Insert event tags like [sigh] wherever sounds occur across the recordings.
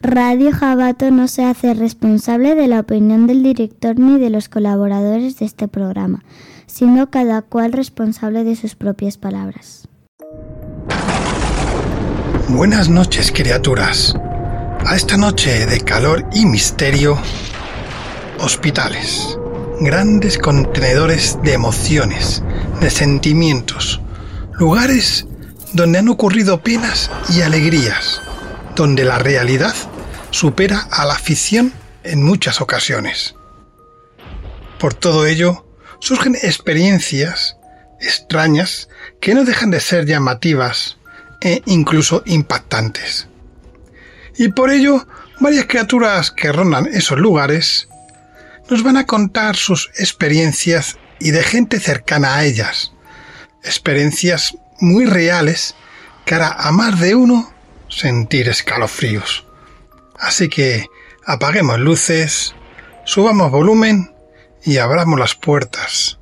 Radio Jabato no se hace responsable de la opinión del director ni de los colaboradores de este programa, siendo cada cual responsable de sus propias palabras. Buenas noches, criaturas. A esta noche de calor y misterio, hospitales, grandes contenedores de emociones, de sentimientos, lugares donde han ocurrido penas y alegrías, donde la realidad supera a la ficción en muchas ocasiones. Por todo ello, surgen experiencias extrañas que no dejan de ser llamativas e incluso impactantes. Y por ello, varias criaturas que rondan esos lugares nos van a contar sus experiencias y de gente cercana a ellas. Experiencias muy reales que hará a más de uno sentir escalofríos. Así que apaguemos luces, subamos volumen y abramos las puertas.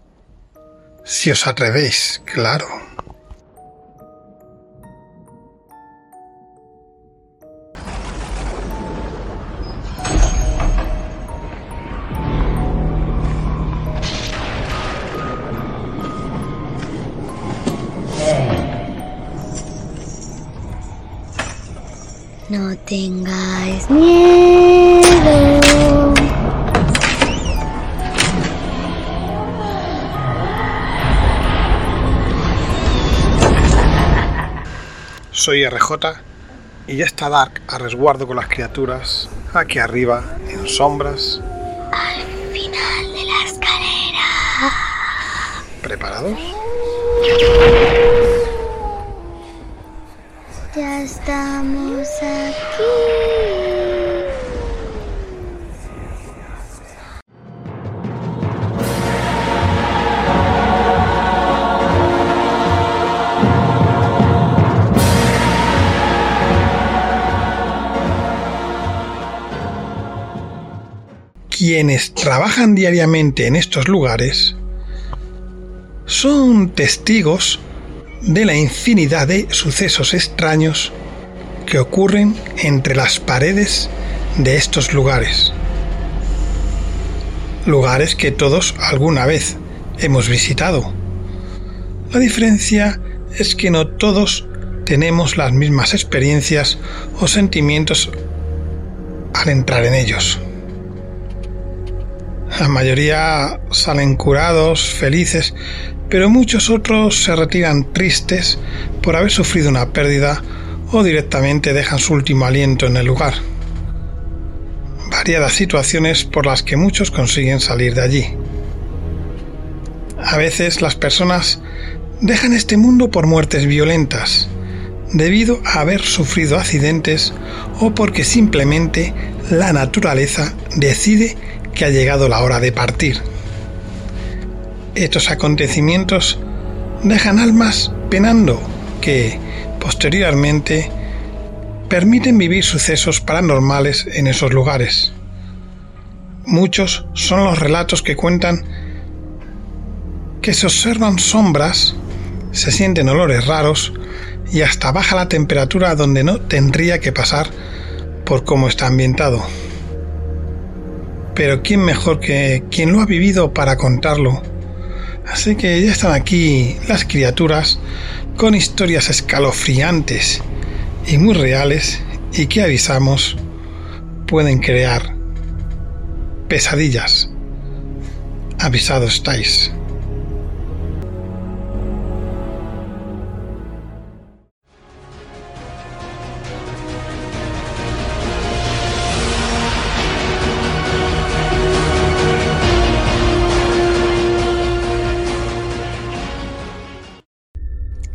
Si os atrevéis, claro. No tengáis miedo. Soy RJ y ya está Dark a resguardo con las criaturas aquí arriba, en sombras. Al final de la escalera. ¿Preparados? Ya estamos aquí. Quienes trabajan diariamente en estos lugares son testigos de la infinidad de sucesos extraños que ocurren entre las paredes de estos lugares. Lugares que todos alguna vez hemos visitado. La diferencia es que no todos tenemos las mismas experiencias o sentimientos al entrar en ellos. La mayoría salen curados, felices, pero muchos otros se retiran tristes por haber sufrido una pérdida o directamente dejan su último aliento en el lugar. Variadas situaciones por las que muchos consiguen salir de allí. A veces las personas dejan este mundo por muertes violentas, debido a haber sufrido accidentes o porque simplemente la naturaleza decide que ha llegado la hora de partir. Estos acontecimientos dejan almas penando que, posteriormente, permiten vivir sucesos paranormales en esos lugares. Muchos son los relatos que cuentan que se observan sombras, se sienten olores raros y hasta baja la temperatura donde no tendría que pasar por cómo está ambientado. Pero ¿quién mejor que quien lo ha vivido para contarlo? Así que ya están aquí las criaturas con historias escalofriantes y muy reales y que avisamos pueden crear pesadillas. Avisados estáis.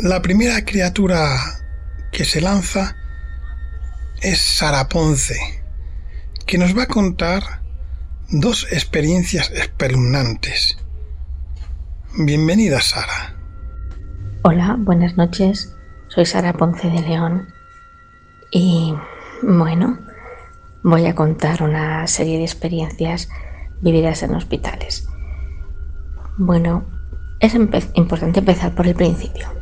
La primera criatura que se lanza es Sara Ponce, que nos va a contar dos experiencias espeluznantes. Bienvenida, Sara. Hola, buenas noches. Soy Sara Ponce de León y bueno, voy a contar una serie de experiencias vividas en hospitales. Bueno, es importante empezar por el principio.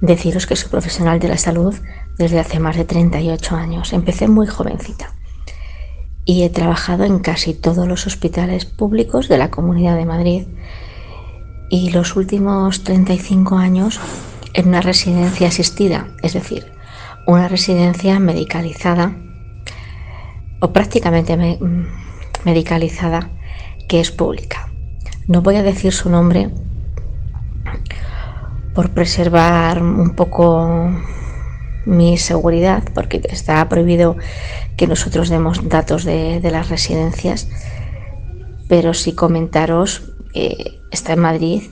Deciros que soy profesional de la salud desde hace más de 38 años. Empecé muy jovencita y he trabajado en casi todos los hospitales públicos de la Comunidad de Madrid y los últimos 35 años en una residencia asistida, es decir, una residencia medicalizada o prácticamente medicalizada que es pública. No voy a decir su nombre por preservar un poco mi seguridad, porque está prohibido que nosotros demos datos de, las residencias, pero sí comentaros que está en Madrid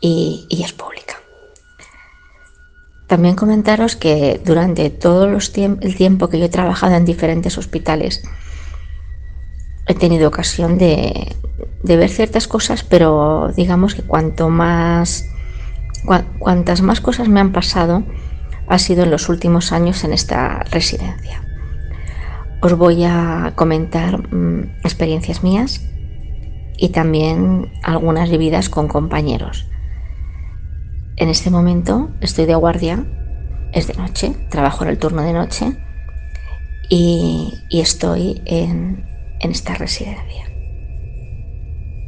y, es pública. También comentaros que durante todo el tiempo que yo he trabajado en diferentes hospitales, he tenido ocasión de, ver ciertas cosas, pero digamos que cuanto más, cuantas más cosas me han pasado, ha sido en los últimos años en esta residencia. Os voy a comentar mm, experiencias mías y también algunas vividas con compañeros. En este momento estoy de guardia, es de noche, trabajo en el turno de noche y, estoy en, en esta residencia.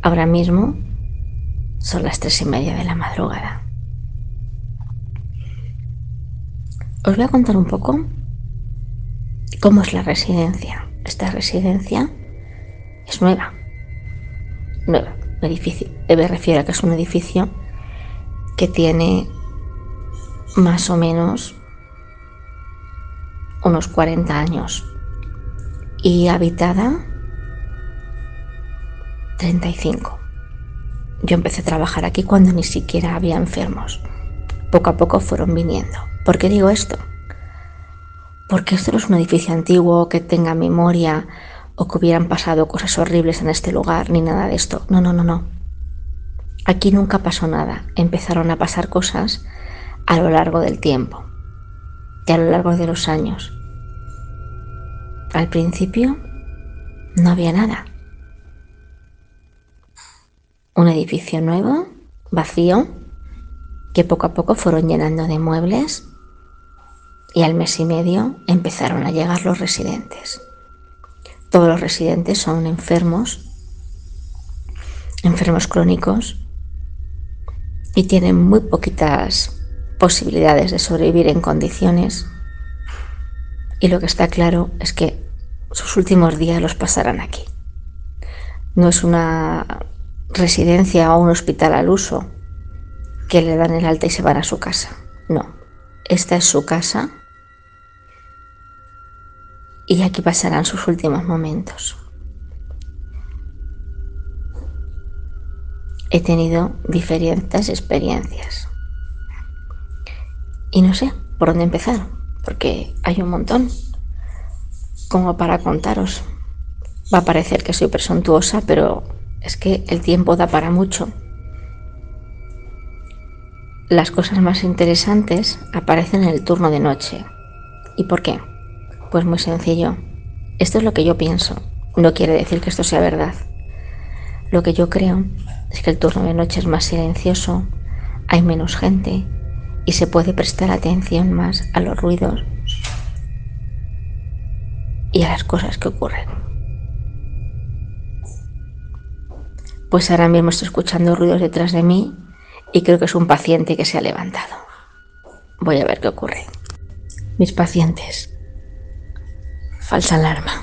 Ahora mismo son las tres y media de la madrugada. Os voy a contar un poco cómo es la residencia. Esta residencia es nueva. Nueva. Edificio. Me refiero a que es un edificio que tiene más o menos unos 40 años y habitada 35. Yo empecé a trabajar aquí cuando ni siquiera había enfermos. Poco a poco fueron viniendo. ¿Por qué digo esto? Porque esto no es un edificio antiguo que tenga memoria o que hubieran pasado cosas horribles en este lugar, ni nada de esto. No, no, no, no. Aquí nunca pasó nada. Empezaron a pasar cosas a lo largo del tiempo y a lo largo de los años. Al principio no había nada. Un edificio nuevo, vacío, que poco a poco fueron llenando de muebles y al mes y medio empezaron a llegar los residentes. Todos los residentes son enfermos, enfermos crónicos y tienen muy poquitas posibilidades de sobrevivir en condiciones y lo que está claro es que sus últimos días los pasarán aquí. No es una residencia o un hospital al uso que le dan el alta y se van a su casa. No, esta es su casa y aquí pasarán sus últimos momentos. He tenido diferentes experiencias y no sé por dónde empezar, porque hay un montón como para contaros. Va a parecer que soy presuntuosa, pero es que el tiempo da para mucho. Las cosas más interesantes aparecen en el turno de noche. ¿Y por qué? Pues muy sencillo. Esto es lo que yo pienso. No quiere decir que esto sea verdad. Lo que yo creo es que el turno de noche es más silencioso, hay menos gente y se puede prestar atención más a los ruidos y a las cosas que ocurren. Pues ahora mismo estoy escuchando ruidos detrás de mí y creo que es un paciente que se ha levantado. Voy a ver qué ocurre. Mis pacientes. Falsa alarma.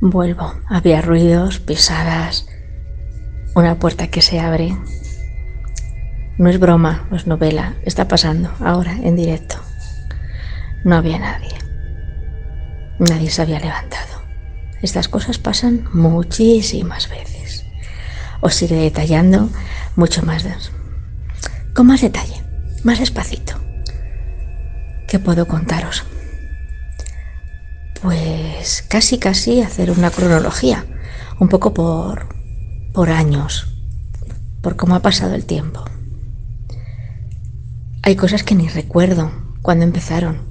Vuelvo. Había ruidos, pisadas, una puerta que se abre. No es broma, no es novela. Está pasando ahora en directo. No había nadie. Nadie se había levantado. Estas cosas pasan muchísimas veces. Os iré detallando mucho más. Con más detalle, más despacito. ¿Qué puedo contaros? Pues casi casi hacer una cronología, un poco por, por años, por cómo ha pasado el tiempo. Hay cosas que ni recuerdo cuando empezaron.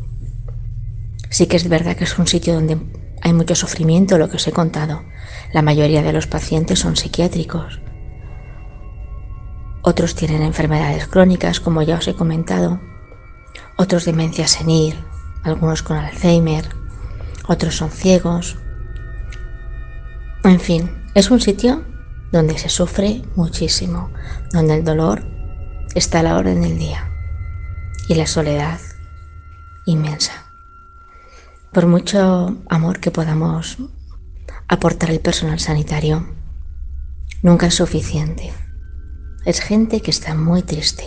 Sí que es verdad que es un sitio donde hay mucho sufrimiento, lo que os he contado. La mayoría de los pacientes son psiquiátricos. Otros tienen enfermedades crónicas, como ya os he comentado. otros demencia senil, algunos con Alzheimer, otros son ciegos. En fin, es un sitio donde se sufre muchísimo, donde el dolor está a la orden del día y la soledad inmensa. Por mucho amor que podamos aportar al personal sanitario, nunca es suficiente. Es gente que está muy triste.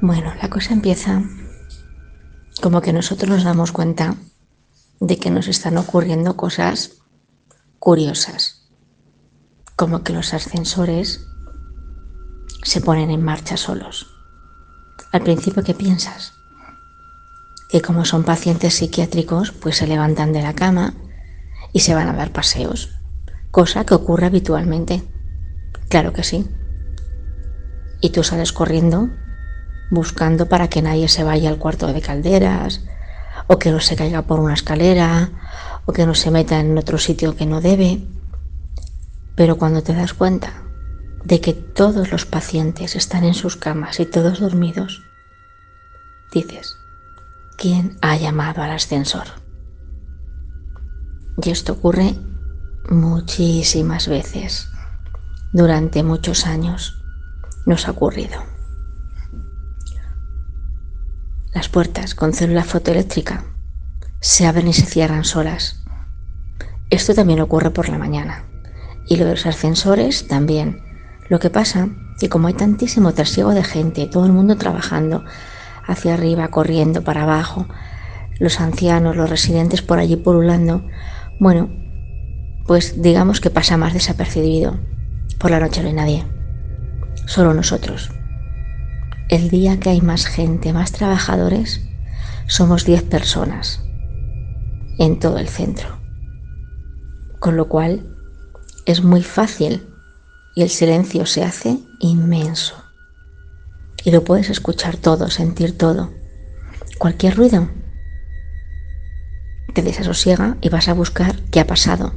Bueno, la cosa empieza como que nosotros nos damos cuenta de que nos están ocurriendo cosas curiosas, como que los ascensores se ponen en marcha solos. Al principio, ¿qué piensas? Que como son pacientes psiquiátricos, pues se levantan de la cama y se van a dar paseos, cosa que ocurre habitualmente. Claro que sí. Y tú sales corriendo buscando para que nadie se vaya al cuarto de calderas, o que no se caiga por una escalera, o que no se meta en otro sitio que no debe. Pero cuando te das cuenta de que todos los pacientes están en sus camas y todos dormidos, dices, ¿quién ha llamado al ascensor? Y esto ocurre muchísimas veces. Durante muchos años nos ha ocurrido. Las puertas con célula fotoeléctrica se abren y se cierran solas. Esto también ocurre por la mañana. Y los ascensores también. Lo que pasa que como hay tantísimo trasiego de gente, todo el mundo trabajando hacia arriba, corriendo para abajo, los ancianos, los residentes por allí pululando, bueno, pues digamos que pasa más desapercibido. Por la noche no hay nadie. Solo nosotros el día que hay más gente, más trabajadores, somos 10 personas en todo el centro. Con lo cual es muy fácil y el silencio se hace inmenso. Y lo puedes escuchar todo, sentir todo. Cualquier ruido te desasosiega y vas a buscar qué ha pasado.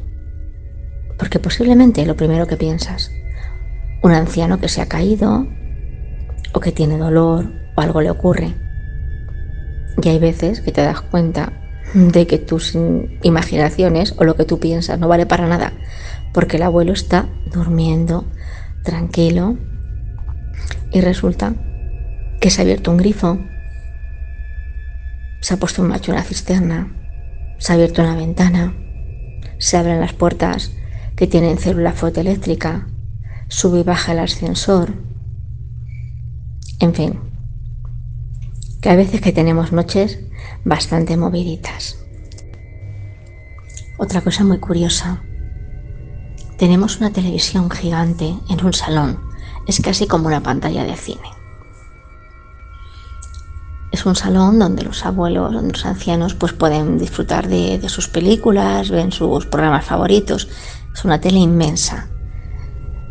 Porque posiblemente lo primero que piensas, un anciano que se ha caído, o que tiene dolor o algo le ocurre. Y hay veces que te das cuenta de que tus imaginaciones o lo que tú piensas no vale para nada, porque el abuelo está durmiendo tranquilo y resulta que se ha abierto un grifo, se ha puesto un macho en la cisterna, se ha abierto una ventana, se abren las puertas que tienen célula fotoeléctrica, sube y baja el ascensor, en fin, que a veces que tenemos noches bastante moviditas. Otra cosa muy curiosa. Tenemos una televisión gigante en un salón. Es casi como una pantalla de cine. Es un salón donde los abuelos, donde los ancianos pues pueden disfrutar de, sus películas, ven sus programas favoritos. Es una tele inmensa.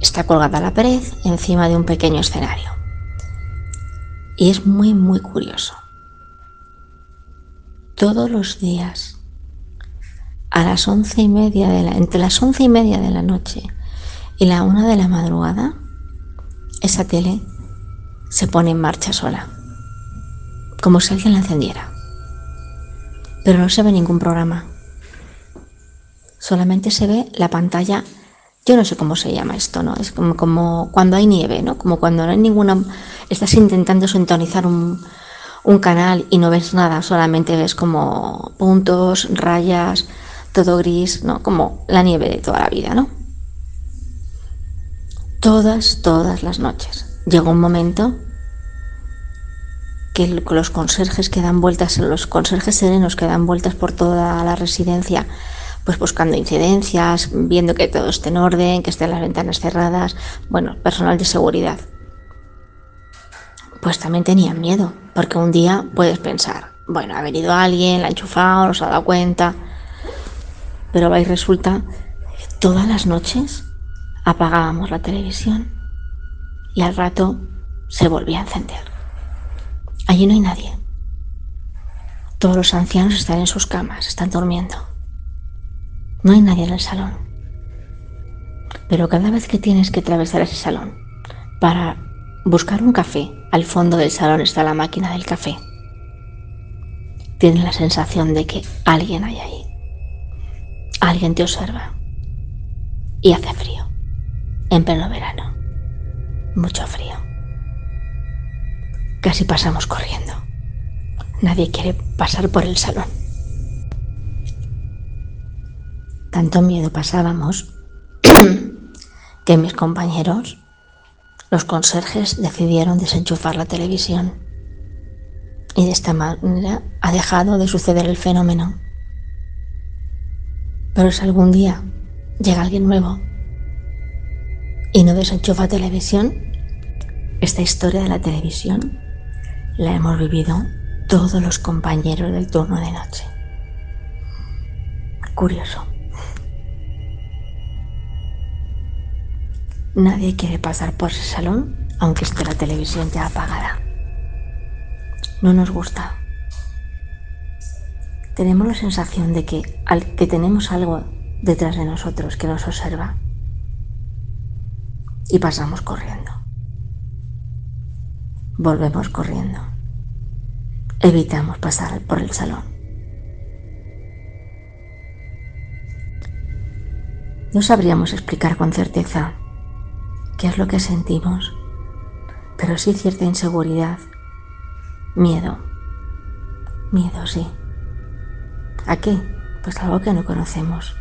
Está colgada a la pared encima de un pequeño escenario. Y es muy, muy curioso. Todos los días, a las once y media de la, entre las once y media de la noche y la una de la madrugada, esa tele se pone en marcha sola, como si alguien la encendiera. Pero no se ve ningún programa. Solamente se ve la pantalla yo no sé cómo se llama esto, ¿no? Es como, cuando hay nieve, ¿no? Como cuando no hay ninguna... Estás intentando sintonizar un, un canal y no ves nada, solamente ves como puntos, rayas, todo gris, ¿no? Como la nieve de toda la vida, ¿no? Todas, todas las noches. Llega un momento que los conserjes que dan vueltas, los conserjes serenos que dan vueltas por toda la residencia, pues buscando incidencias, viendo que todo esté en orden, que estén las ventanas cerradas, bueno, personal de seguridad. Pues también tenían miedo, porque un día puedes pensar, bueno, ha venido alguien, la ha enchufado, no se ha dado cuenta, pero va y resulta todas las noches apagábamos la televisión y al rato se volvía a encender. Allí no hay nadie. Todos los ancianos están en sus camas, están durmiendo. No hay nadie en el salón. Pero cada vez que tienes que atravesar ese salón para buscar un café, al fondo del salón está la máquina del café. Tienes la sensación de que alguien hay ahí. Alguien te observa. Y hace frío. En pleno verano. Mucho frío. Casi pasamos corriendo. Nadie quiere pasar por el salón. Tanto miedo pasábamos [clears throat] que mis compañeros, los conserjes, decidieron desenchufar la televisión. Y de esta manera ha dejado de suceder el fenómeno. Pero si algún día llega alguien nuevo y no desenchufa televisión, esta historia de la televisión la hemos vivido todos los compañeros del turno de noche. Curioso. Nadie quiere pasar por ese salón aunque esté la televisión ya apagada. No nos gusta. Tenemos la sensación de que, que tenemos algo detrás de nosotros que nos observa y pasamos corriendo. Volvemos corriendo. Evitamos pasar por el salón. No sabríamos explicar con certeza qué es lo que sentimos, pero sí cierta inseguridad, miedo, miedo, sí. ¿A qué? Pues algo que no conocemos.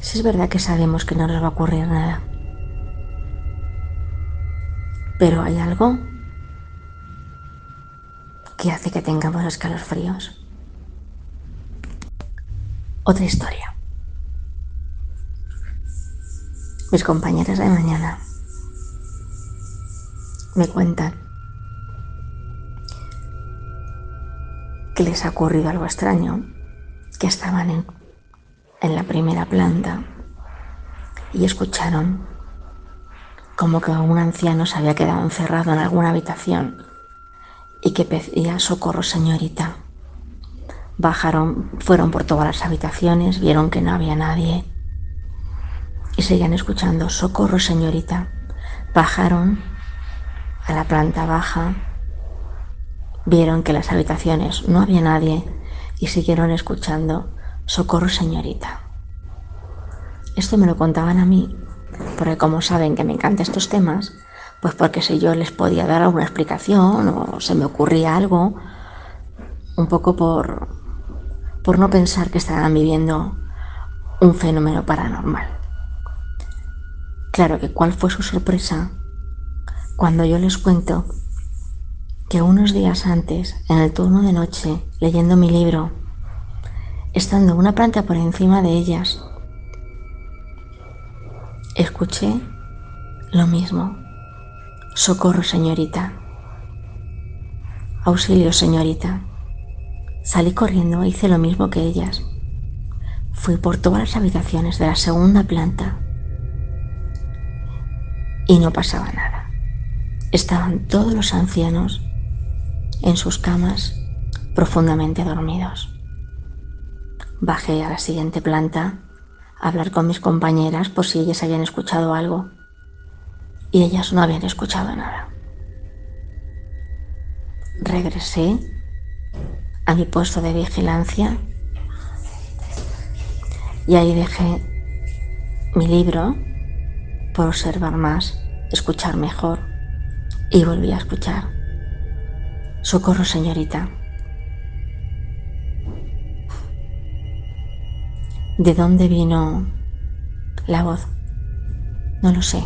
Si es verdad que sabemos que no nos va a ocurrir nada, pero hay algo que hace que tengamos escalofríos. Otra historia. Mis compañeras de mañana me cuentan que les ha ocurrido algo extraño, que estaban en, en la primera planta y escucharon como que un anciano se había quedado encerrado en alguna habitación y que pedía socorro, señorita. Bajaron, fueron por todas las habitaciones, vieron que no había nadie y seguían escuchando, socorro señorita. Bajaron a la planta baja, vieron que en las habitaciones no había nadie y siguieron escuchando, socorro señorita. Esto me lo contaban a mí, porque como saben que me encantan estos temas, pues porque si yo les podía dar alguna explicación o se me ocurría algo, un poco por, por no pensar que estaban viviendo un fenómeno paranormal. Claro que cuál fue su sorpresa cuando yo les cuento que unos días antes, en el turno de noche, leyendo mi libro, estando una planta por encima de ellas, escuché lo mismo. Socorro, señorita. Auxilio, señorita. Salí corriendo e hice lo mismo que ellas. Fui por todas las habitaciones de la segunda planta y no pasaba nada. Estaban todos los ancianos en sus camas profundamente dormidos. Bajé a la siguiente planta hablar con mis compañeras por si ellas habían escuchado algo y ellas no habían escuchado nada. Regresé a mi puesto de vigilancia y ahí dejé mi libro por observar más, escuchar mejor. Y volví a escuchar. Socorro, señorita. ¿De dónde vino la voz? No lo sé,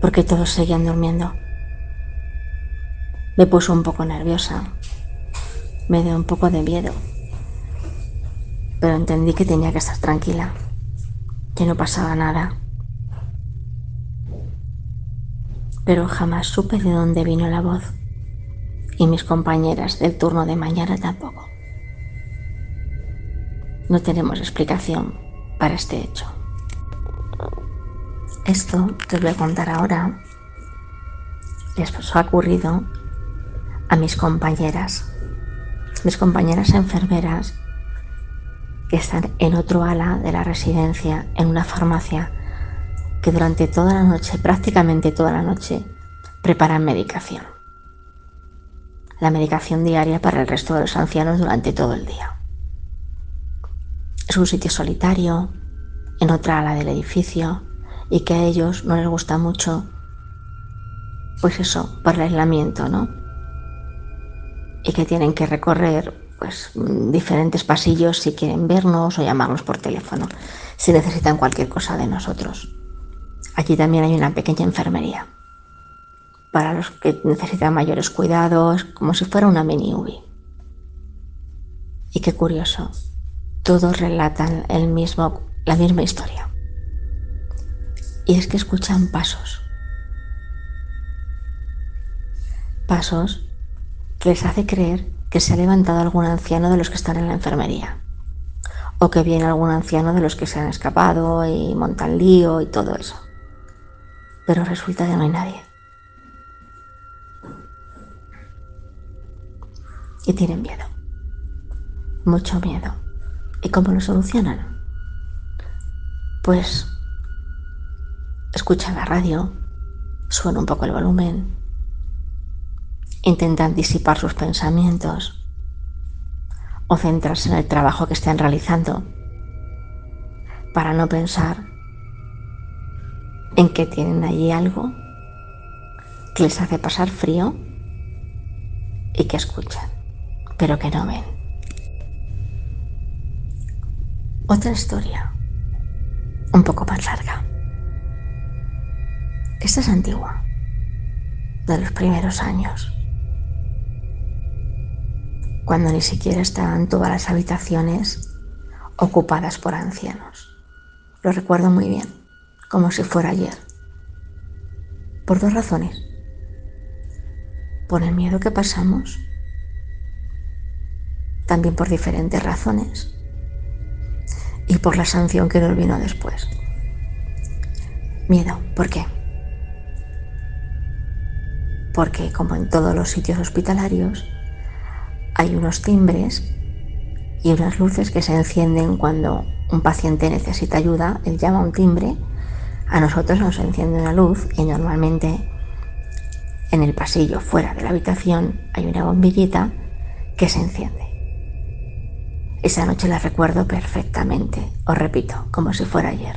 porque todos seguían durmiendo. Me puso un poco nerviosa, me dio un poco de miedo, pero entendí que tenía que estar tranquila, que no pasaba nada. pero jamás supe de dónde vino la voz, y mis compañeras del turno de mañana tampoco. No tenemos explicación para este hecho. Esto que os voy a contar ahora les ha ocurrido a mis compañeras, mis compañeras enfermeras que están en otro ala de la residencia, en una farmacia, que durante toda la noche, prácticamente toda la noche, preparan medicación. La medicación diaria para el resto de los ancianos durante todo el día. Es un sitio solitario, en otra ala del edificio, y que a ellos no les gusta mucho, pues eso, por el aislamiento, ¿no? Y que tienen que recorrer pues diferentes pasillos si quieren vernos o llamarnos por teléfono, si necesitan cualquier cosa de nosotros. Aquí también hay una pequeña enfermería para los que necesitan mayores cuidados, como si fuera una mini UBI. Y qué curioso, todos relatan la misma historia. Y es que escuchan pasos. Pasos que les hace creer que se ha levantado algún anciano de los que están en la enfermería. O que viene algún anciano de los que se han escapado y montan lío y todo eso. Pero resulta que no hay nadie. Y tienen miedo. Mucho miedo. ¿Y cómo lo solucionan? Pues escuchan la radio, suena un poco el volumen, intentan disipar sus pensamientos o centrarse en el trabajo que estén realizando para no pensar en que tienen allí algo que les hace pasar frío y que escuchan, pero que no ven. Otra historia, un poco más larga. Esta es antigua, de los primeros años, cuando ni siquiera estaban todas las habitaciones ocupadas por ancianos. Lo recuerdo muy bien, como si fuera ayer. Por dos razones. Por el miedo que pasamos, también por diferentes razones, y por la sanción que nos vino después. Miedo, ¿por qué? porque como en todos los sitios hospitalarios, hay unos timbres y unas luces que se encienden cuando un paciente necesita ayuda, él llama un timbre, a nosotros nos enciende una luz y normalmente en el pasillo fuera de la habitación hay una bombillita que se enciende. Esa noche la recuerdo perfectamente, os repito, como si fuera ayer.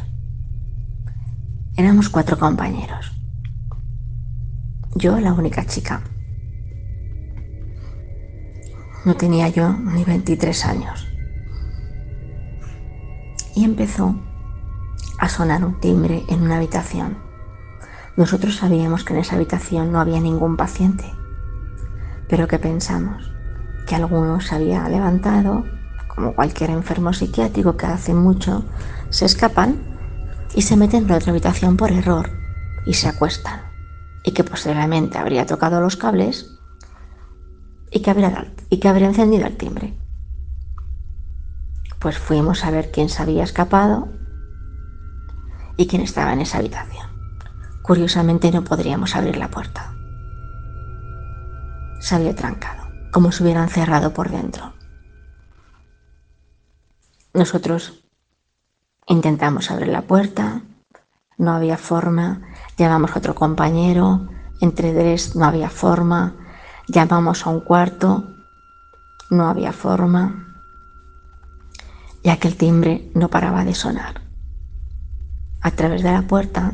Éramos cuatro compañeros yo la única chica. No tenía yo ni 23 años. Y empezó a sonar un timbre en una habitación. Nosotros sabíamos que en esa habitación no había ningún paciente, pero que pensamos que alguno se había levantado, como cualquier enfermo psiquiátrico que hace mucho, se escapan y se meten en otra habitación por error y se acuestan y que posteriormente habría tocado los cables y que habría, encendido el timbre. Pues fuimos a ver quién se había escapado y quién estaba en esa habitación. Curiosamente no podríamos abrir la puerta. Se había trancado, como si hubieran cerrado por dentro. Nosotros intentamos abrir la puerta, no había forma, llamamos a otro compañero, entre tres no había forma, llamamos a un cuarto, no había forma, ya que el timbre no paraba de sonar. A través de la puerta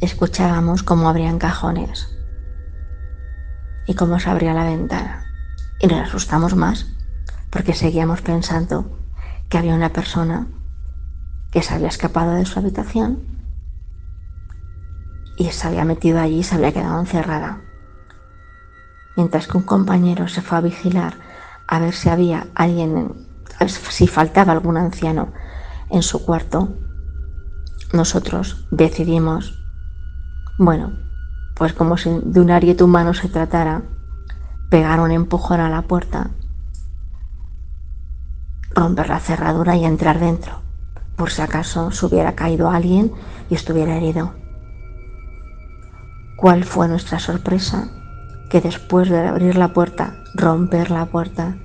escuchábamos cómo abrían cajones y cómo se abría la ventana. Y nos asustamos más porque seguíamos pensando que había una persona que se había escapado de su habitación y se había metido allí y se había quedado encerrada. Mientras que un compañero se fue a vigilar a ver si había alguien, si faltaba algún anciano en su cuarto, nosotros decidimos, bueno, pues como si de un ariete humano se tratara, pegar un empujón a la puerta, romper la cerradura y entrar dentro, por si acaso se hubiera caído alguien y estuviera herido. ¿Cuál fue nuestra sorpresa? Que después de abrir la puerta, romper la puerta,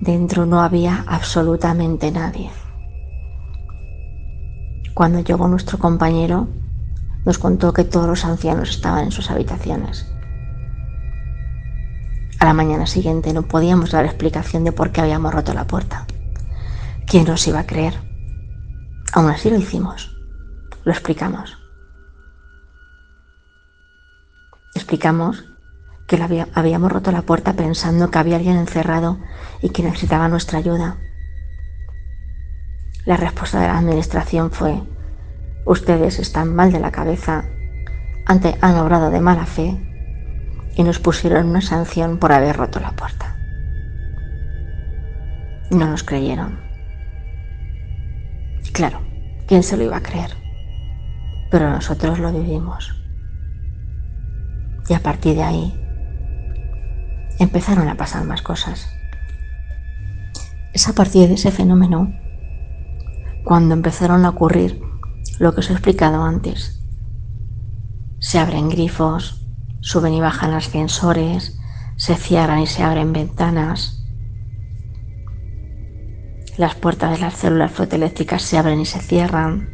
Dentro no había absolutamente nadie. Cuando llegó nuestro compañero, nos contó que todos los ancianos estaban en sus habitaciones. A la mañana siguiente no podíamos dar explicación de por qué habíamos roto la puerta. ¿Quién nos iba a creer? Aún así lo hicimos. Lo explicamos. Explicamos que habíamos roto la puerta pensando que había alguien encerrado y que necesitaba nuestra ayuda. La respuesta de la administración fue, ustedes están mal de la cabeza, han obrado de mala fe y nos pusieron una sanción por haber roto la puerta. No nos creyeron. Claro, ¿quién se lo iba a creer? Pero nosotros lo vivimos. Y a partir de ahí empezaron a pasar más cosas. Es a partir de ese fenómeno cuando empezaron a ocurrir lo que os he explicado antes. Se abren grifos, suben y bajan ascensores, se cierran y se abren ventanas. Las puertas de las células fotoeléctricas se abren y se cierran.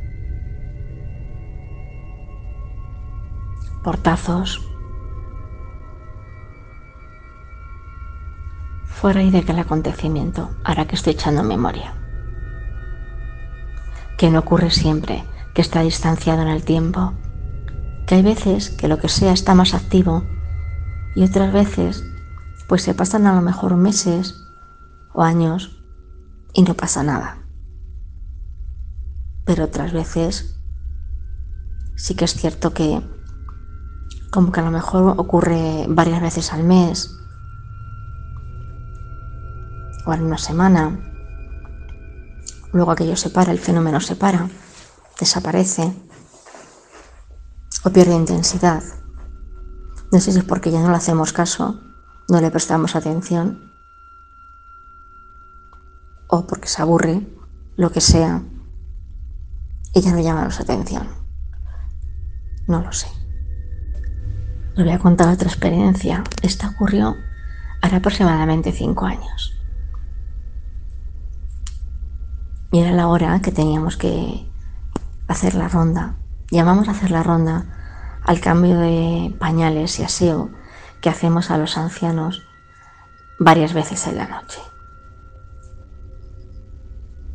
Portazos. Fuera y de aquel acontecimiento, ahora que estoy echando memoria. Que no ocurre siempre, que está distanciado en el tiempo, que hay veces que lo que sea está más activo y otras veces pues se pasan a lo mejor meses o años y no pasa nada. Pero otras veces sí que es cierto que como que a lo mejor ocurre varias veces al mes o en una semana. Luego aquello se para, el fenómeno se para, desaparece o pierde intensidad. No sé si es porque ya no le hacemos caso, no le prestamos atención, o porque se aburre, lo que sea, y ya no llamamos atención. No lo sé. Os voy a contar otra experiencia. Esta ocurrió hace aproximadamente cinco años. Y era la hora que teníamos que hacer la ronda Llamamos a hacer la ronda al cambio de pañales y aseo que hacemos a los ancianos varias veces en la noche.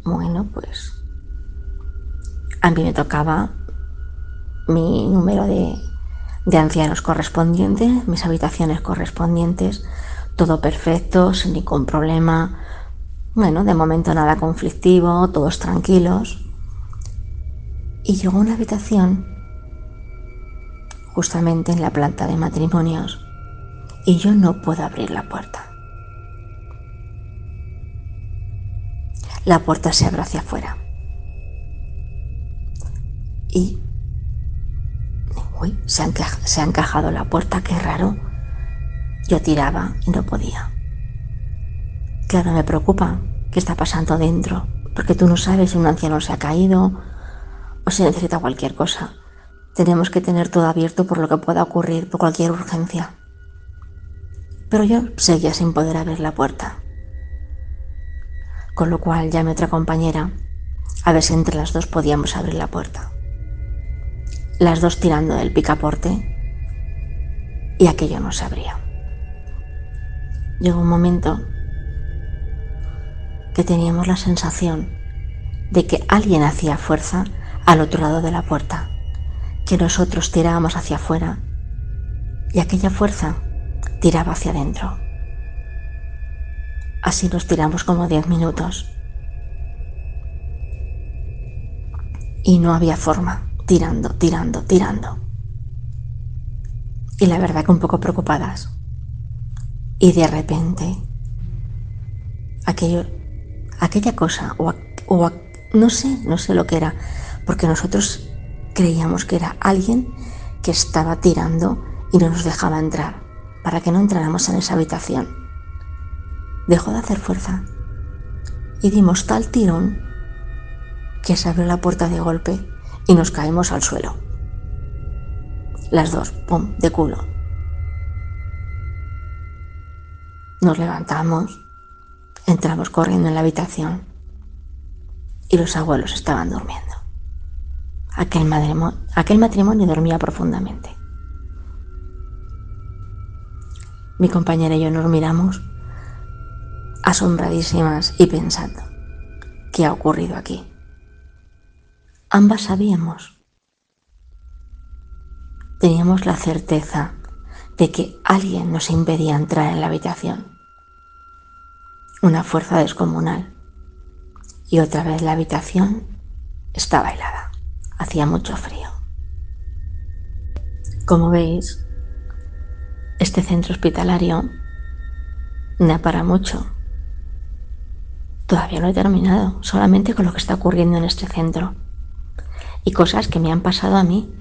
Bueno, pues a mí me tocaba mi número de, de ancianos correspondientes, mis habitaciones correspondientes, todo perfecto, sin ningún problema. Bueno, de momento nada conflictivo, todos tranquilos y llegó a una habitación justamente en la planta de matrimonios y yo no puedo abrir la puerta. La puerta se abre hacia afuera. Y... Uy, se ha, se ha encajado la puerta, qué raro. Yo tiraba y no podía. Claro, me preocupa qué está pasando dentro, porque tú no sabes si un anciano se ha caído o si necesita cualquier cosa. Tenemos que tener todo abierto por lo que pueda ocurrir, por cualquier urgencia. Pero yo seguía sin poder abrir la puerta. Con lo cual llamé a otra compañera a ver si entre las dos podíamos abrir la puerta. Las dos tirando del picaporte y aquello no se abría. Llegó un momento que teníamos la sensación de que alguien hacía fuerza al otro lado de la puerta, que nosotros tirábamos hacia afuera y aquella fuerza tiraba hacia adentro. Así nos tiramos como diez minutos. Y no había forma, tirando, tirando, tirando. Y la verdad que un poco preocupadas. Y de repente, aquello, aquella cosa, o, o no sé, no sé lo que era, porque nosotros creíamos que era alguien que estaba tirando y no nos dejaba entrar, para que no entráramos en esa habitación. Dejó de hacer fuerza y dimos tal tirón que se abrió la puerta de golpe y nos caímos al suelo. Las dos, pum, de culo. Nos levantamos, Entramos corriendo en la habitación y los abuelos estaban durmiendo. Aquel, matrimonio, dormía profundamente. Mi compañera y yo nos miramos asombradísimas y pensando, ¿qué ha ocurrido aquí? Ambas sabíamos. Teníamos la certeza de que alguien nos impedía entrar en la habitación. Una fuerza descomunal. Y otra vez la habitación estaba helada. Hacía mucho frío. Como veis, este centro hospitalario da para mucho. Todavía no he terminado, solamente con lo que está ocurriendo en este centro. Y cosas que me han pasado a mí,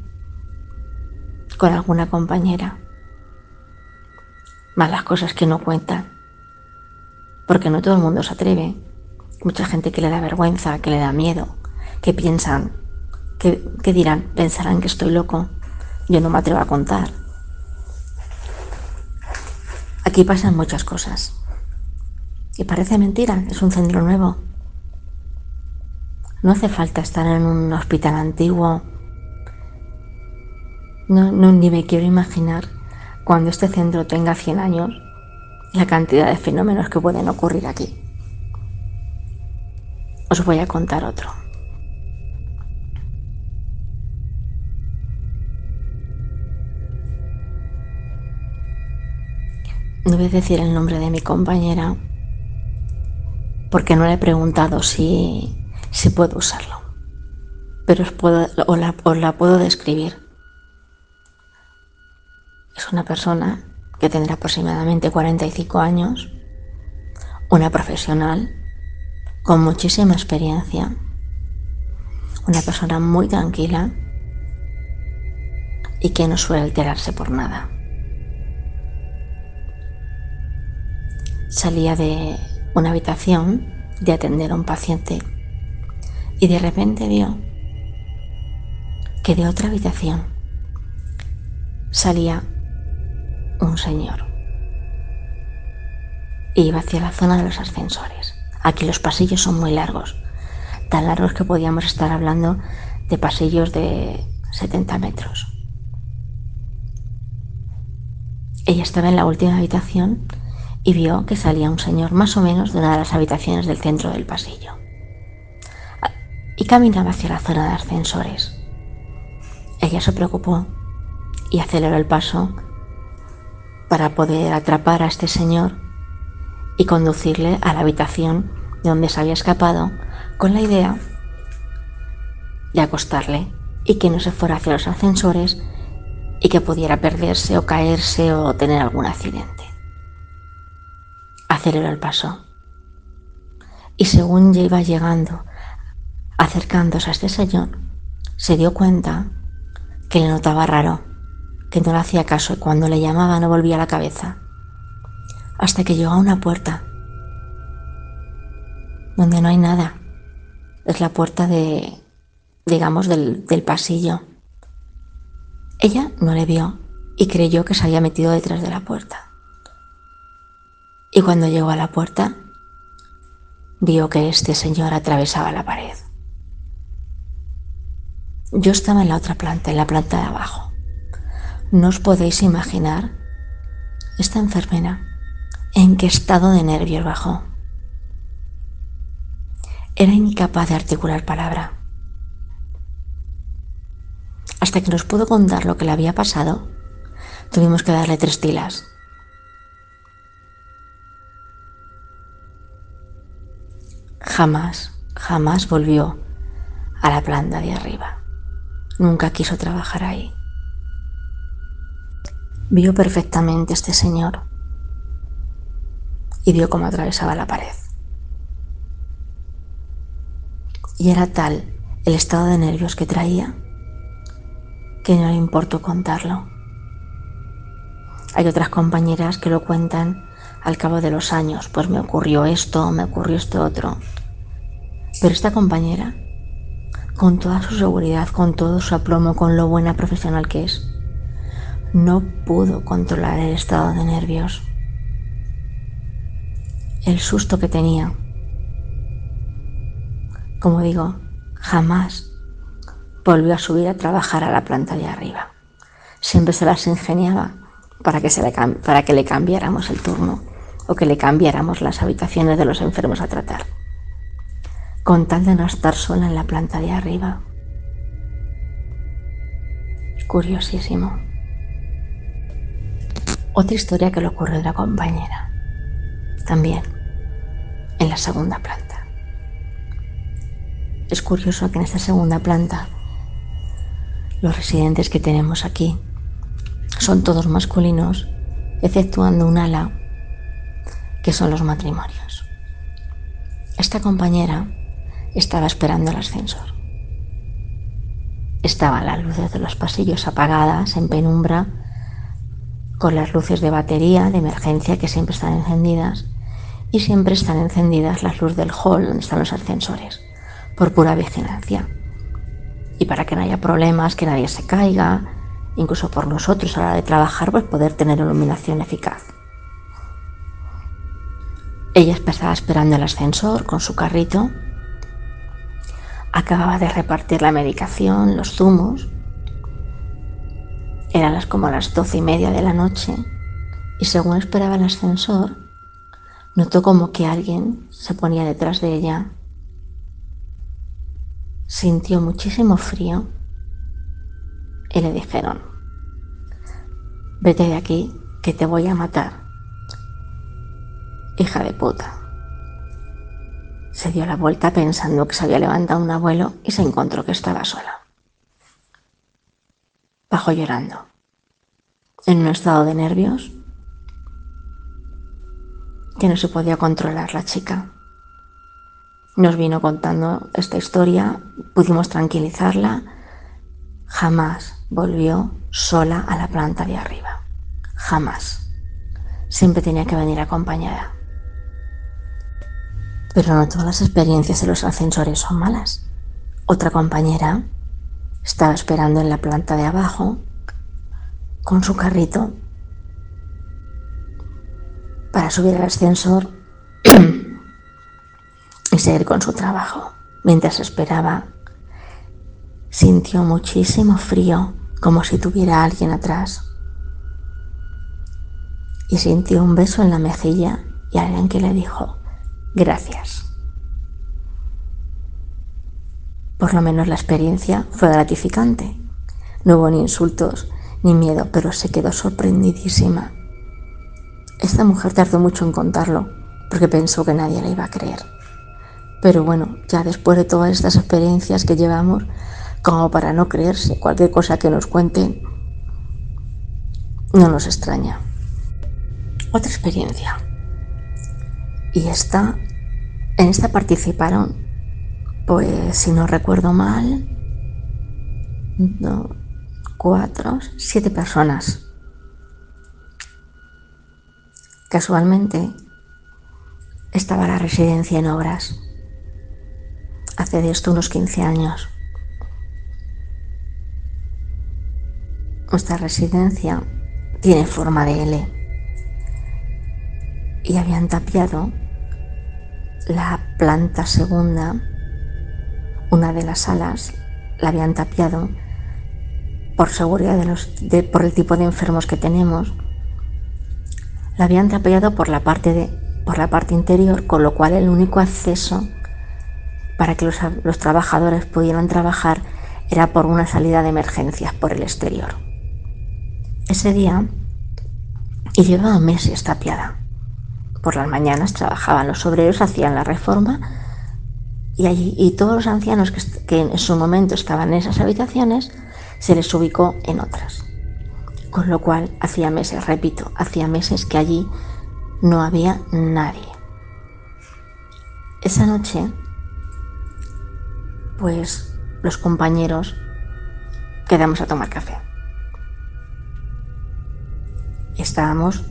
con alguna compañera. Más las cosas que no cuentan. Porque no todo el mundo se atreve. Mucha gente que le da vergüenza, que le da miedo, que piensan, que, que dirán, pensarán que estoy loco. Yo no me atrevo a contar. Aquí pasan muchas cosas. Y parece mentira, es un centro nuevo. No hace falta estar en un hospital antiguo. No, ni me quiero imaginar cuando este centro tenga 100 años la cantidad de fenómenos que pueden ocurrir aquí. Os voy a contar otro. No voy a decir el nombre de mi compañera porque no le he preguntado si, si puedo usarlo. Pero os, puedo, la, os la puedo describir. Es una persona que tendrá aproximadamente 45 años, una profesional con muchísima experiencia, una persona muy tranquila y que no suele alterarse por nada. Salía de una habitación de atender a un paciente y de repente vio que de otra habitación salía un señor. iba hacia la zona de los ascensores. Aquí los pasillos son muy largos, tan largos que podíamos estar hablando de pasillos de 70 metros. Ella estaba en la última habitación y vio que salía un señor más o menos de una de las habitaciones del centro del pasillo. Y caminaba hacia la zona de ascensores. Ella se preocupó y aceleró el paso para poder atrapar a este señor y conducirle a la habitación de donde se había escapado con la idea de acostarle y que no se fuera hacia los ascensores y que pudiera perderse o caerse o tener algún accidente aceleró el paso. Y según ya iba llegando, acercándose a este señor, se dio cuenta que le notaba raro, que no le hacía caso y cuando le llamaba no volvía la cabeza. Hasta que llegó a una puerta, donde no hay nada. Es la puerta de, digamos, del, del pasillo. Ella no le vio y creyó que se había metido detrás de la puerta y cuando llegó a la puerta vio que este señor atravesaba la pared. Yo estaba en la otra planta, en la planta de abajo. No os podéis imaginar esta enfermera en qué estado de nervios bajó. Era incapaz de articular palabra. Hasta que nos pudo contar lo que le había pasado, tuvimos que darle tres tilas Jamás, jamás volvió a la planta de arriba. Nunca quiso trabajar ahí. Vio perfectamente este señor y vio cómo atravesaba la pared. Y era tal el estado de nervios que traía que no le importó contarlo. Hay otras compañeras que lo cuentan al cabo de los años, pues me ocurrió esto, me ocurrió esto otro. Pero esta compañera, con toda su seguridad, con todo su aplomo, con lo buena profesional que es, no pudo controlar el estado de nervios. el susto que tenía. Como digo, jamás volvió a subir a trabajar a la planta de arriba. Siempre se las ingeniaba para que, se le, para que le cambiáramos el turno o que le cambiáramos las habitaciones de los enfermos a tratar, con tal de no estar sola en la planta de arriba. Curiosísimo. Otra historia que le ocurrió a la compañera, también en la segunda planta. Es curioso que en esta segunda planta los residentes que tenemos aquí son todos masculinos, exceptuando un ala que son los matrimonios. Esta compañera estaba esperando el ascensor. Estaban las luces de los pasillos apagadas, en penumbra, con las luces de batería de emergencia que siempre están encendidas y siempre están encendidas las luces del hall donde están los ascensores, por pura vigilancia. Y para que no haya problemas, que nadie se caiga, incluso por nosotros a la hora de trabajar, pues poder tener iluminación eficaz. Ella estaba esperando el ascensor con su carrito. Acababa de repartir la medicación, los zumos. Eran las como las doce y media de la noche y según esperaba el ascensor, notó como que alguien se ponía detrás de ella. Sintió muchísimo frío y le dijeron, vete de aquí que te voy a matar. Hija de puta. Se dio la vuelta pensando que se había levantado un abuelo y se encontró que estaba sola. Bajó llorando. En un estado de nervios que no se podía controlar la chica. Nos vino contando esta historia, pudimos tranquilizarla. Jamás volvió sola a la planta de arriba. Jamás. Siempre tenía que venir acompañada. Pero no todas las experiencias en los ascensores son malas. Otra compañera estaba esperando en la planta de abajo con su carrito para subir al ascensor [clears throat] y seguir con su trabajo. Mientras esperaba Sintió muchísimo frío, como si tuviera alguien atrás. Y sintió un beso en la mejilla y alguien que le dijo, gracias. Por lo menos la experiencia fue gratificante. No hubo ni insultos ni miedo, pero se quedó sorprendidísima. Esta mujer tardó mucho en contarlo, porque pensó que nadie le iba a creer. Pero bueno, ya después de todas estas experiencias que llevamos, como para no creerse cualquier cosa que nos cuenten, no nos extraña. Otra experiencia. Y esta, en esta participaron, pues si no recuerdo mal, cuatro, siete personas. Casualmente estaba la residencia en obras. Hace de esto unos 15 años. Nuestra residencia tiene forma de L y habían tapiado la planta segunda, una de las salas, la habían tapiado por seguridad de los, por el tipo de enfermos que tenemos, la habían tapiado por la parte de, por la parte interior, con lo cual el único acceso para que los, los trabajadores pudieran trabajar era por una salida de emergencias por el exterior ese día y llevaba meses tapiada. Por las mañanas trabajaban los obreros, hacían la reforma y allí y todos los ancianos que, que en su momento estaban en esas habitaciones se les ubicó en otras. Con lo cual hacía meses, repito, hacía meses que allí no había nadie. Esa noche, pues los compañeros quedamos a tomar café estábamos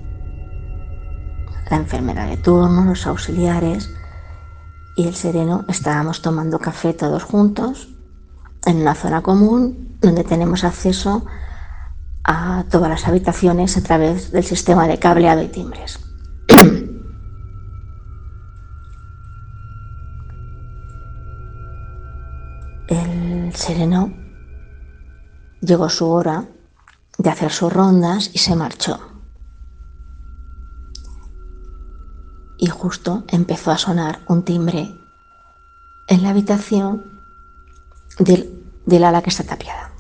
la enfermera de turno, los auxiliares y el sereno estábamos tomando café todos juntos en una zona común donde tenemos acceso a todas las habitaciones a través del sistema de cableado y timbres. [clears throat] el sereno llegó su hora de hacer sus rondas y se marchó. Y justo empezó a sonar un timbre en la habitación del, del ala que está tapiada.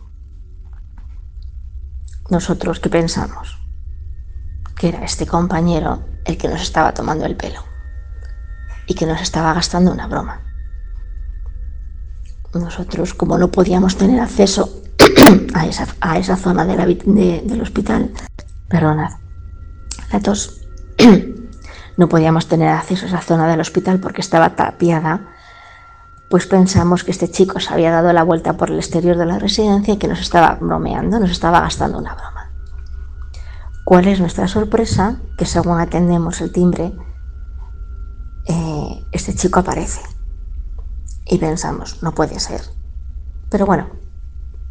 Nosotros, ¿qué pensamos? Que era este compañero el que nos estaba tomando el pelo y que nos estaba gastando una broma. Nosotros, como no podíamos tener acceso [clears throat] a esa, a esa zona del hospital, perdonad, la tos, [clears throat] no podíamos tener acceso a esa zona del hospital porque estaba tapiada, pues pensamos que este chico se había dado la vuelta por el exterior de la residencia y que nos estaba bromeando, nos estaba gastando una broma. ¿Cuál es nuestra sorpresa? Que según atendemos el timbre, eh, este chico aparece. Y pensamos, no puede ser. Pero bueno,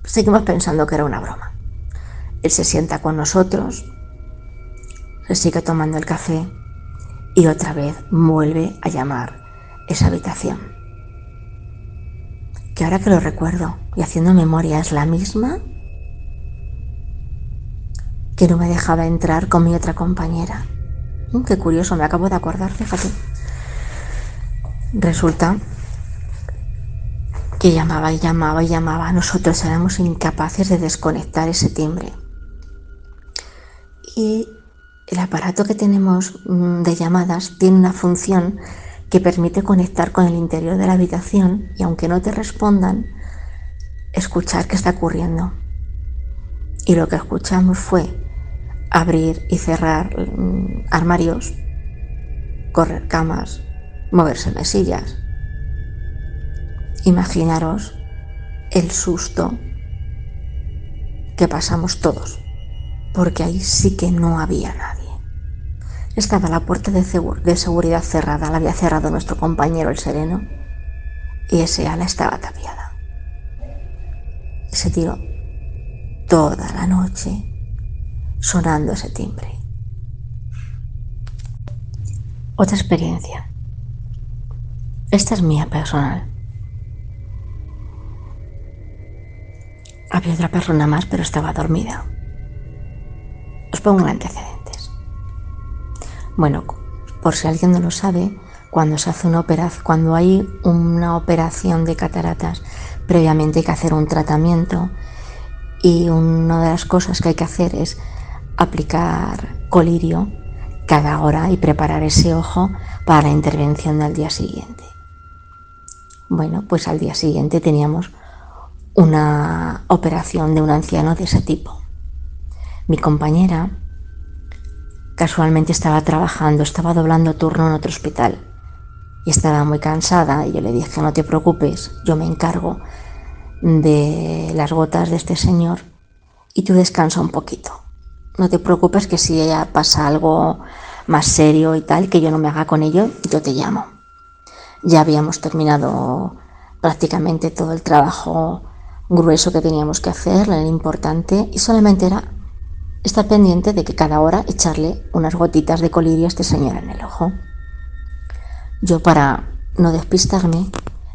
seguimos pensando que era una broma. Él se sienta con nosotros, se sigue tomando el café y otra vez vuelve a llamar esa habitación. Que ahora que lo recuerdo y haciendo memoria es la misma que no me dejaba entrar con mi otra compañera. Mm, qué curioso, me acabo de acordar, fíjate. Resulta que llamaba y llamaba y llamaba. Nosotros éramos incapaces de desconectar ese timbre. Y el aparato que tenemos mm, de llamadas tiene una función que permite conectar con el interior de la habitación y aunque no te respondan, escuchar qué está ocurriendo. Y lo que escuchamos fue abrir y cerrar mm, armarios, correr camas, moverse mesillas. Imaginaros el susto que pasamos todos, porque ahí sí que no había nadie. Estaba la puerta de, seguridad cerrada, la había cerrado nuestro compañero el sereno, y ese ala estaba tapiada. Se tiró toda la noche sonando ese timbre. Otra experiencia. Esta es mía personal. Había otra persona más, pero estaba dormida. Os pongo antecedentes. Bueno, por si alguien no lo sabe, cuando se hace una operación, cuando hay una operación de cataratas, previamente hay que hacer un tratamiento y una de las cosas que hay que hacer es aplicar colirio cada hora y preparar ese ojo para la intervención del día siguiente. Bueno, pues al día siguiente teníamos una operación de un anciano de ese tipo. Mi compañera casualmente estaba trabajando, estaba doblando turno en otro hospital y estaba muy cansada y yo le dije, no te preocupes, yo me encargo de las gotas de este señor y tú descansa un poquito no te preocupes que si pasa algo más serio y tal, que yo no me haga con ello, yo te llamo. Ya habíamos terminado prácticamente todo el trabajo grueso que teníamos que hacer, lo importante, y solamente era estar pendiente de que cada hora echarle unas gotitas de colirio a este señor en el ojo. Yo para no despistarme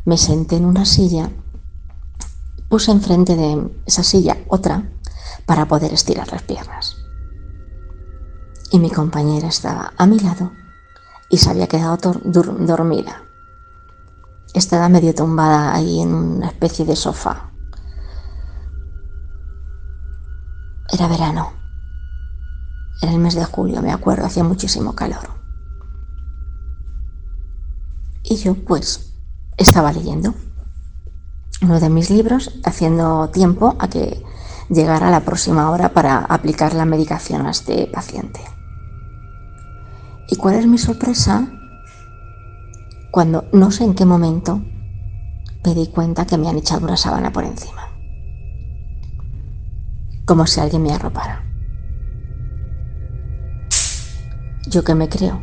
me senté en una silla, puse enfrente de esa silla otra para poder estirar las piernas y mi compañera estaba a mi lado y se había quedado dormida. Estaba medio tumbada ahí en una especie de sofá. Era verano. Era el mes de julio, me acuerdo, hacía muchísimo calor. Y yo pues estaba leyendo uno de mis libros, haciendo tiempo a que llegara la próxima hora para aplicar la medicación a este paciente. ¿Y cuál es mi sorpresa? Cuando no sé en qué momento me di cuenta que me han echado una sábana por encima. Como si alguien me arropara. Yo que me creo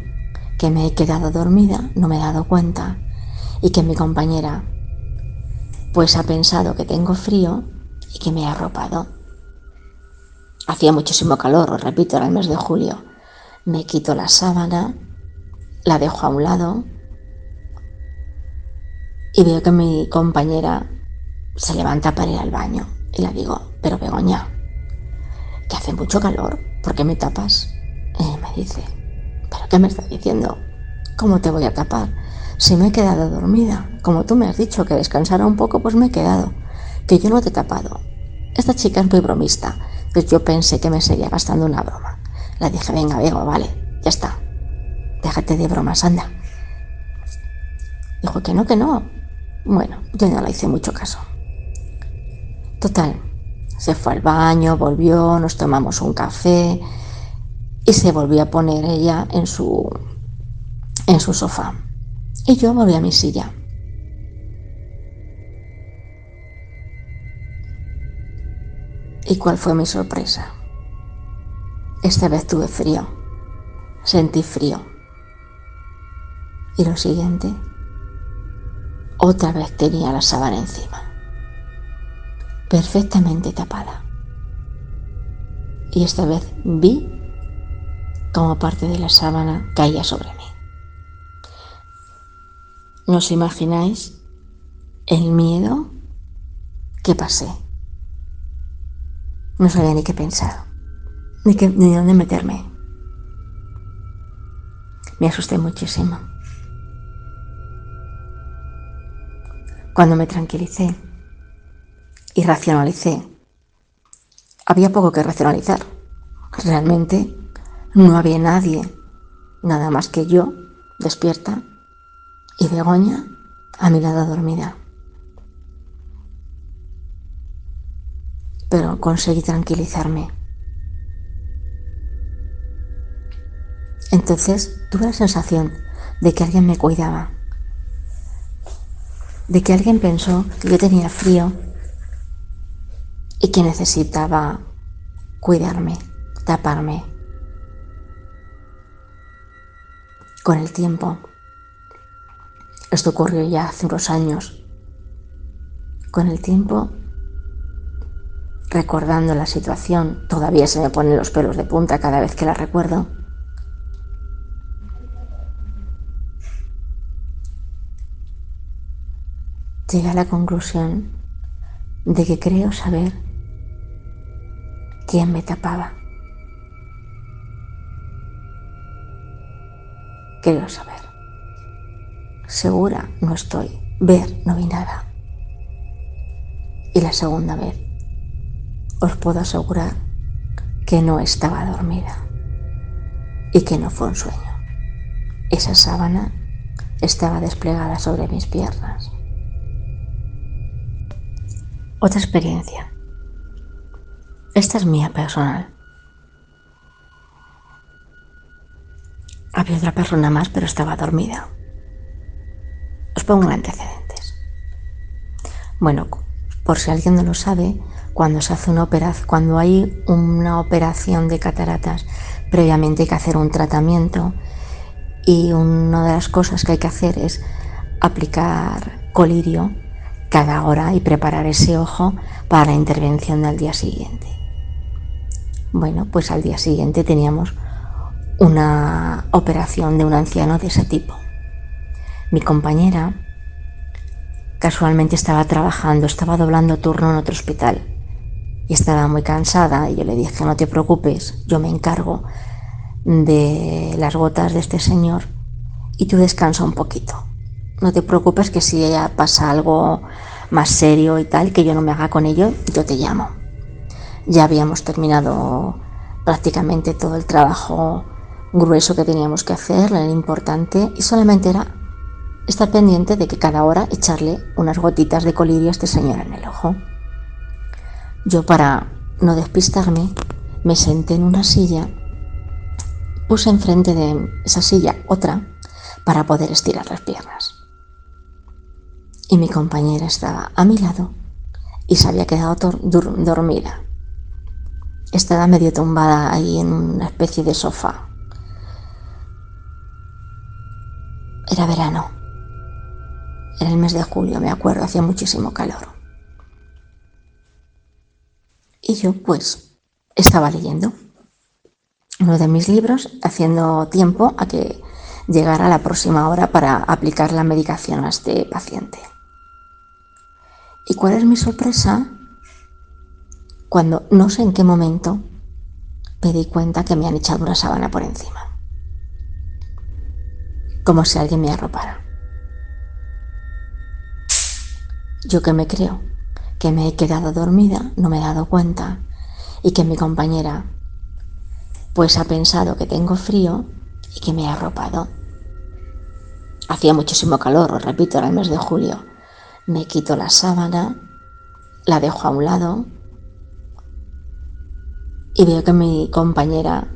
que me he quedado dormida, no me he dado cuenta y que mi compañera pues ha pensado que tengo frío y que me ha arropado. Hacía muchísimo calor, os repito, era el mes de julio me quito la sábana, la dejo a un lado y veo que mi compañera se levanta para ir al baño y le digo, pero Begoña, que hace mucho calor, ¿por qué me tapas? Y me dice, ¿pero qué me estás diciendo? ¿Cómo te voy a tapar? Si me he quedado dormida, como tú me has dicho que descansara un poco, pues me he quedado, que yo no te he tapado. Esta chica es muy bromista, pues yo pensé que me seguía gastando una broma. Le dije, venga, Bego, vale, ya está. Déjate de bromas, anda. Dijo que no, que no. Bueno, yo no le hice mucho caso. Total, se fue al baño, volvió, nos tomamos un café y se volvió a poner ella en su, en su sofá. Y yo volví a mi silla. ¿Y cuál fue mi sorpresa? Esta vez tuve frío. Sentí frío. Y lo siguiente, otra vez tenía la sábana encima perfectamente tapada. Y esta vez vi como parte de la sábana caía sobre mí. ¿No os imagináis el miedo que pasé? No sabía ni qué pensar, ni, qué, ni dónde meterme. Me asusté muchísimo. Cuando me tranquilicé, y racionalicé. Había poco que racionalizar. Realmente no había nadie, nada más que yo, despierta, y Begoña a mi lado dormida. Pero conseguí tranquilizarme. Entonces tuve la sensación de que alguien me cuidaba, de que alguien pensó que yo tenía frío y que necesitaba cuidarme, taparme. Con el tiempo, esto ocurrió ya hace unos años, con el tiempo, recordando la situación, todavía se me ponen los pelos de punta cada vez que la recuerdo. Llegué a la conclusión de que creo saber quién me tapaba. Quiero saber. Segura no estoy. Ver no vi nada. Y la segunda vez os puedo asegurar que no estaba dormida y que no fue un sueño. Esa sábana estaba desplegada sobre mis piernas. Otra experiencia. Esta es mía personal. Había otra persona más, pero estaba dormida. Os pongo antecedentes. Bueno, por si alguien no lo sabe, cuando se hace una operación, cuando hay una operación de cataratas, previamente hay que hacer un tratamiento y una de las cosas que hay que hacer es aplicar colirio cada hora y preparar ese ojo para la intervención del día siguiente. Bueno, pues al día siguiente teníamos una operación de un anciano de ese tipo. Mi compañera casualmente estaba trabajando, estaba doblando turno en otro hospital y estaba muy cansada y yo le dije, no te preocupes, yo me encargo de las gotas de este señor y tú descansa un poquito. No te preocupes que si ella pasa algo más serio y tal, que yo no me haga con ello, yo te llamo. Ya habíamos terminado prácticamente todo el trabajo grueso que teníamos que hacer, era importante, y solamente era estar pendiente de que cada hora echarle unas gotitas de colirio a este señor en el ojo. Yo para no despistarme me senté en una silla, puse enfrente de esa silla otra para poder estirar las piernas. Y mi compañera estaba a mi lado y se había quedado dormida. Estaba medio tumbada ahí en una especie de sofá. Era verano. Era el mes de julio, me acuerdo, hacía muchísimo calor. Y yo pues estaba leyendo uno de mis libros, haciendo tiempo a que llegara la próxima hora para aplicar la medicación a este paciente. ¿Y cuál es mi sorpresa? Cuando no sé en qué momento me di cuenta que me han echado una sábana por encima. Como si alguien me arropara. Yo que me creo que me he quedado dormida, no me he dado cuenta, y que mi compañera pues ha pensado que tengo frío y que me ha arropado. Hacía muchísimo calor, os repito, era el mes de julio. Me quito la sábana, la dejo a un lado y veo que mi compañera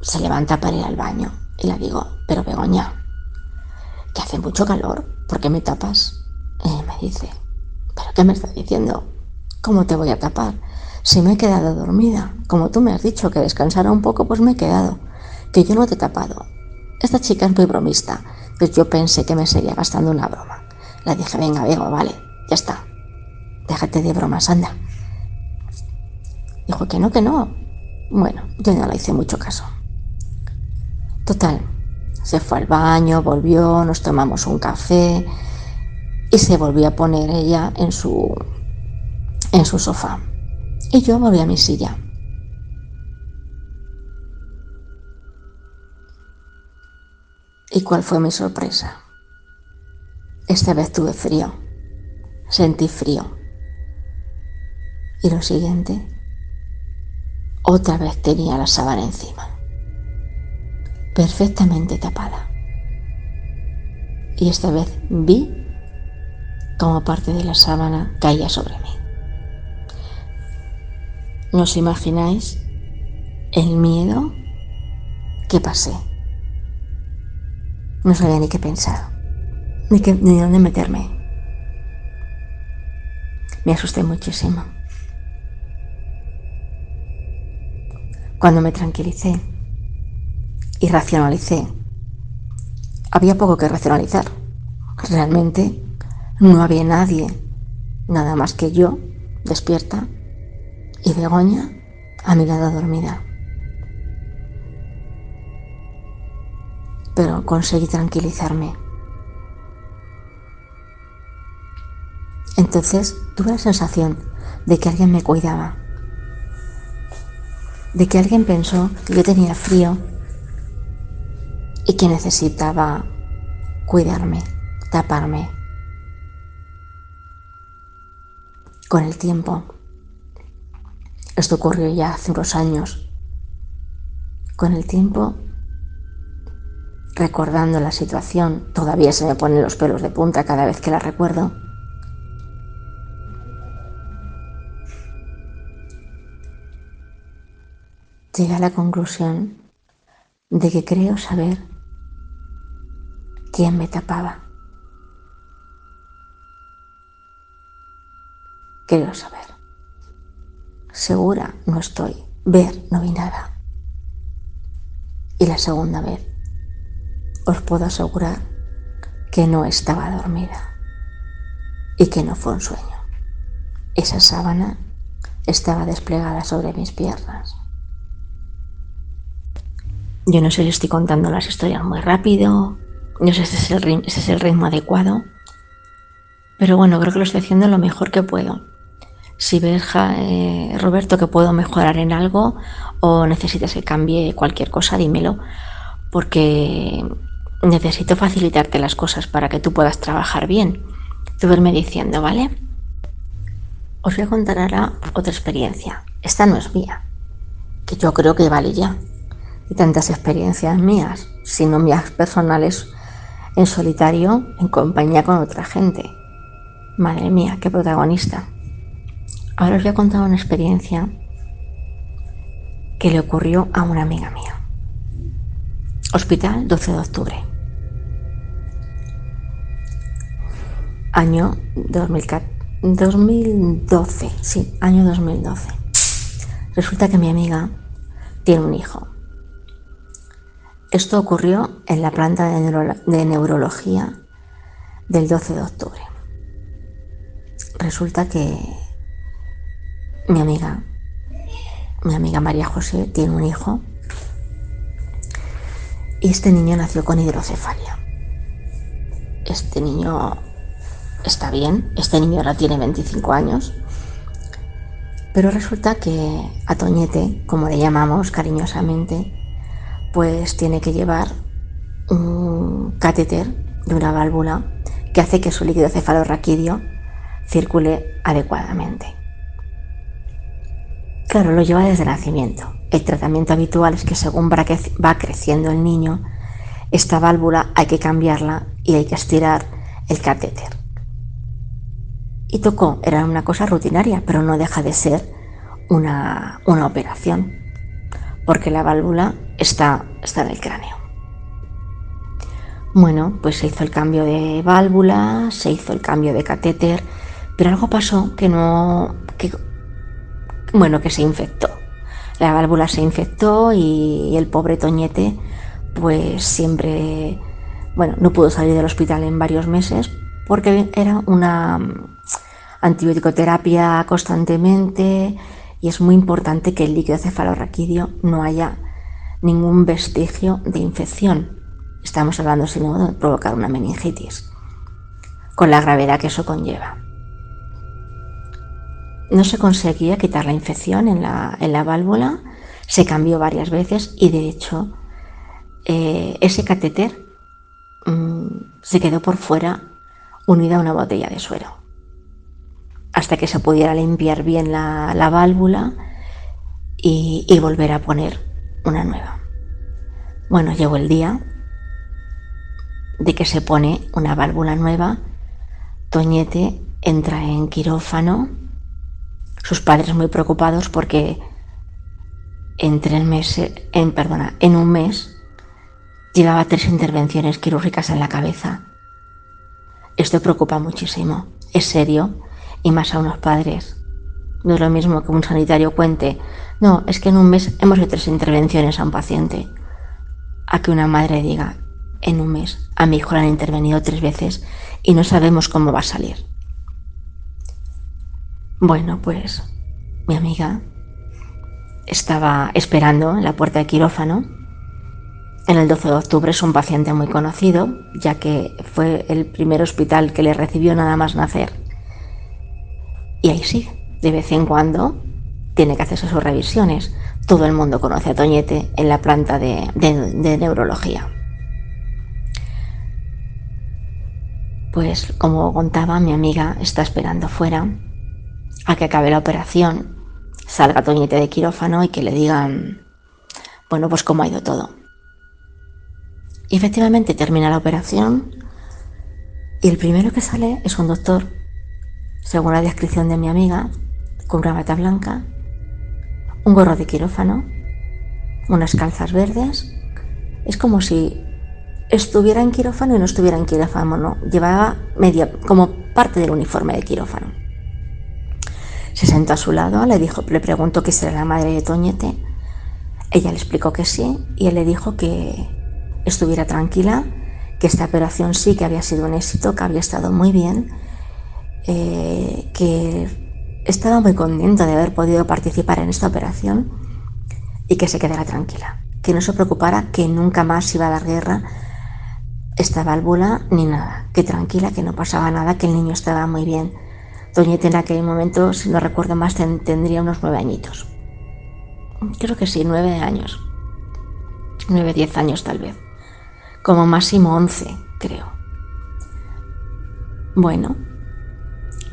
se levanta para ir al baño. Y le digo, pero Begoña, que hace mucho calor, ¿por qué me tapas? Y me dice, ¿pero qué me estás diciendo? ¿Cómo te voy a tapar? Si me he quedado dormida, como tú me has dicho que descansara un poco, pues me he quedado, que yo no te he tapado. Esta chica es muy bromista, pues yo pensé que me sería gastando una broma. Le dije, venga, Bego, vale, ya está. Déjate de bromas, anda. Dijo que no, que no. Bueno, yo no le hice mucho caso. Total, se fue al baño, volvió, nos tomamos un café y se volvió a poner ella en su, en su sofá. Y yo volví a mi silla. ¿Y cuál fue mi sorpresa? Esta vez tuve frío. Sentí frío. Y lo siguiente, otra vez tenía la sábana encima, perfectamente tapada. Y esta vez vi como parte de la sábana caía sobre mí. ¿No os imagináis el miedo que pasé? No sabía ni qué pensar, ni, qué, ni dónde meterme. Me asusté muchísimo. Cuando me tranquilicé y racionalicé, había poco que racionalizar. Realmente no había nadie, nada más que yo, despierta, y Begoña a mi lado dormida. Pero conseguí tranquilizarme. Entonces tuve la sensación de que alguien me cuidaba, de que alguien pensó que yo tenía frío y que necesitaba cuidarme, taparme. Con el tiempo, esto ocurrió ya hace unos años, con el tiempo, recordando la situación, todavía se me ponen los pelos de punta cada vez que la recuerdo. llegué a la conclusión de que creo saber quién me tapaba. Creo saber. Segura no estoy. Ver no vi nada. Y la segunda vez os puedo asegurar que no estaba dormida y que no fue un sueño. Esa sábana estaba desplegada sobre mis piernas. Yo no sé si estoy contando las historias muy rápido, no sé si es el, ese es el ritmo adecuado, pero bueno, creo que lo estoy haciendo lo mejor que puedo. Si ves, eh, Roberto, que puedo mejorar en algo o necesitas que cambie cualquier cosa, dímelo, porque necesito facilitarte las cosas para que tú puedas trabajar bien. Tú verme diciendo, ¿vale? Os voy a contar ahora otra experiencia. Esta no es mía, que yo creo que vale ya y tantas experiencias mías, sino mías personales en solitario, en compañía con otra gente. Madre mía, qué protagonista. Ahora os voy a contar una experiencia que le ocurrió a una amiga mía. Hospital 12 de octubre. Año 2012, sí, año 2012. Resulta que mi amiga tiene un hijo esto ocurrió en la planta de, neurología del 12 de octubre. Resulta que mi amiga, mi amiga María José, tiene un hijo y este niño nació con hidrocefalia. Este niño está bien, este niño ahora tiene 25 años, pero resulta que a Toñete, como le llamamos cariñosamente, pues tiene que llevar un catéter de una válvula que hace que su líquido cefalorraquídeo circule adecuadamente. Claro, lo lleva desde nacimiento. El tratamiento habitual es que según va creciendo el niño, esta válvula hay que cambiarla y hay que estirar el catéter. Y tocó, era una cosa rutinaria, pero no deja de ser una, operación, porque la válvula está, está en el cráneo. Bueno, pues se hizo el cambio de válvula, se hizo el cambio de catéter, pero algo pasó que no, que, bueno, que se infectó. La válvula se infectó y el pobre Toñete, pues siempre, bueno, no pudo salir del hospital en varios meses porque era una mm, antibiótico-terapia constantemente y es muy importante que el líquido cefalorraquídeo no haya ningún vestigio de infección. Estamos hablando, si no, de provocar una meningitis, con la gravedad que eso conlleva. No se conseguía quitar la infección en la, válvula, se cambió varias veces y de hecho eh, ese catéter mm, se quedó por fuera unida a una botella de suero hasta que se pudiera limpiar bien la, válvula y, y, volver a poner una nueva. Bueno, llegó el día de que se pone una válvula nueva, Toñete entra en quirófano sus padres muy preocupados porque en en, perdona, en un mes llevaba tres intervenciones quirúrgicas en la cabeza. Esto preocupa muchísimo, es serio y más a unos padres. No es lo mismo que un sanitario cuente, no, es que en un mes hemos hecho tres intervenciones a un paciente, a que una madre diga, en un mes a mi hijo le han intervenido tres veces y no sabemos cómo va a salir. Bueno, pues mi amiga estaba esperando en la puerta de quirófano. En el 12 de octubre es un paciente muy conocido, ya que fue el primer hospital que le recibió nada más nacer. Y ahí sí, de vez en cuando tiene que hacerse sus revisiones. Todo el mundo conoce a Toñete en la planta de, neurología. Pues como contaba, mi amiga está esperando fuera a que acabe la operación, salga Toñete de quirófano y que le digan, bueno, pues cómo ha ido todo. Y efectivamente termina la operación y el primero que sale es un doctor, según la descripción de mi amiga, con una bata blanca, un gorro de quirófano, unas calzas verdes. Es como si estuviera en quirófano y no estuviera en quirófano, no. Llevaba media, como parte del uniforme de quirófano. Se sentó a su lado, le, dijo, le preguntó que si era la madre de Toñete. Ella le explicó que sí y él le dijo que estuviera tranquila, que esta operación sí que había sido un éxito, que había estado muy bien, eh, que estaba muy contento de haber podido participar en esta operación y que se quedara tranquila, que no se preocupara que nunca más iba a dar guerra esta válvula ni nada, que tranquila, que no pasaba nada, que el niño estaba muy bien Doñete en aquel momento, si no recuerdo más, tendría unos nueve añitos. Creo que sí, nueve años. Nueve, diez años tal vez. Como máximo once, creo. Bueno,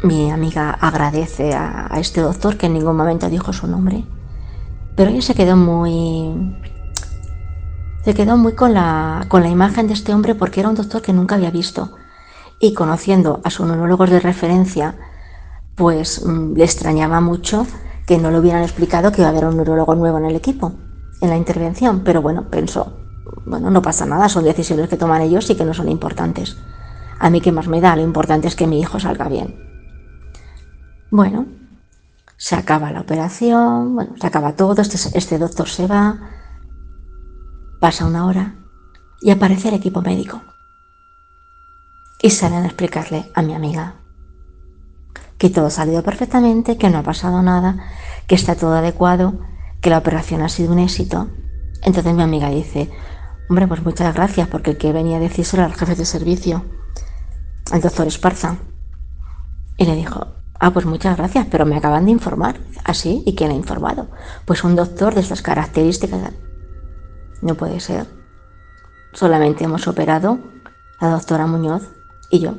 mi amiga agradece a, este doctor que en ningún momento dijo su nombre, pero ella se quedó muy... Se quedó muy con la, con la imagen de este hombre porque era un doctor que nunca había visto. Y conociendo a sus neurólogos de referencia, pues mm, le extrañaba mucho que no le hubieran explicado que iba a haber un neurólogo nuevo en el equipo, en la intervención, pero bueno, pensó, bueno, no pasa nada, son decisiones que toman ellos y que no son importantes. A mí qué más me da, lo importante es que mi hijo salga bien. Bueno, se acaba la operación, bueno, se acaba todo, este, este doctor se va, pasa una hora y aparece el equipo médico. Y salen a explicarle a mi amiga que todo ha salido perfectamente, que no ha pasado nada, que está todo adecuado, que la operación ha sido un éxito. Entonces mi amiga dice, hombre, pues muchas gracias, porque el que venía a decírselo el jefe de servicio, el doctor Esparza. Y le dijo, ah, pues muchas gracias, pero me acaban de informar. ¿Así? ¿Y quién ha informado? Pues un doctor de estas características. No puede ser. Solamente hemos operado la doctora Muñoz y yo.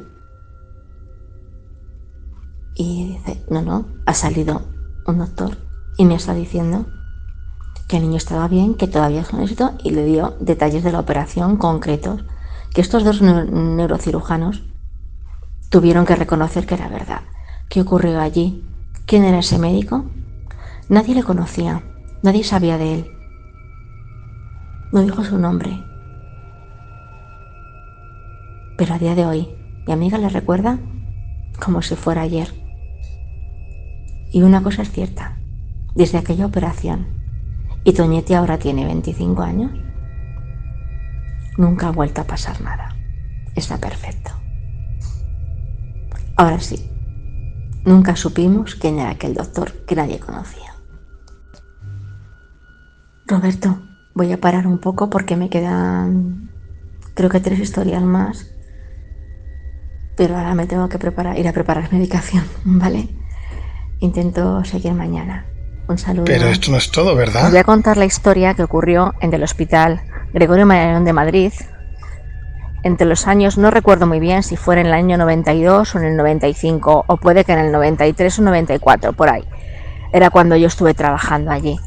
Y dice, no, no, ha salido un doctor y me está diciendo que el niño estaba bien, que todavía es un éxito y le dio detalles de la operación concretos, que estos dos neurocirujanos tuvieron que reconocer que era verdad. ¿Qué ocurrió allí? ¿Quién era ese médico? Nadie le conocía, nadie sabía de él. No dijo su nombre. Pero a día de hoy, mi amiga le recuerda como si fuera ayer. Y una cosa es cierta, desde aquella operación, y Toñete ahora tiene 25 años, nunca ha vuelto a pasar nada. Está perfecto. Ahora sí, nunca supimos quién era aquel doctor que nadie conocía. Roberto, voy a parar un poco porque me quedan creo que tres historias más. Pero ahora me tengo que preparar, ir a preparar medicación, [laughs] ¿vale? Intento seguir mañana. Un saludo. Pero esto no es todo, ¿verdad? Voy a contar la historia que ocurrió en el hospital Gregorio Mayor de Madrid entre los años, no recuerdo muy bien si fue en el año 92 o en el 95, o puede que en el 93 o 94, por ahí. Era cuando yo estuve trabajando allí.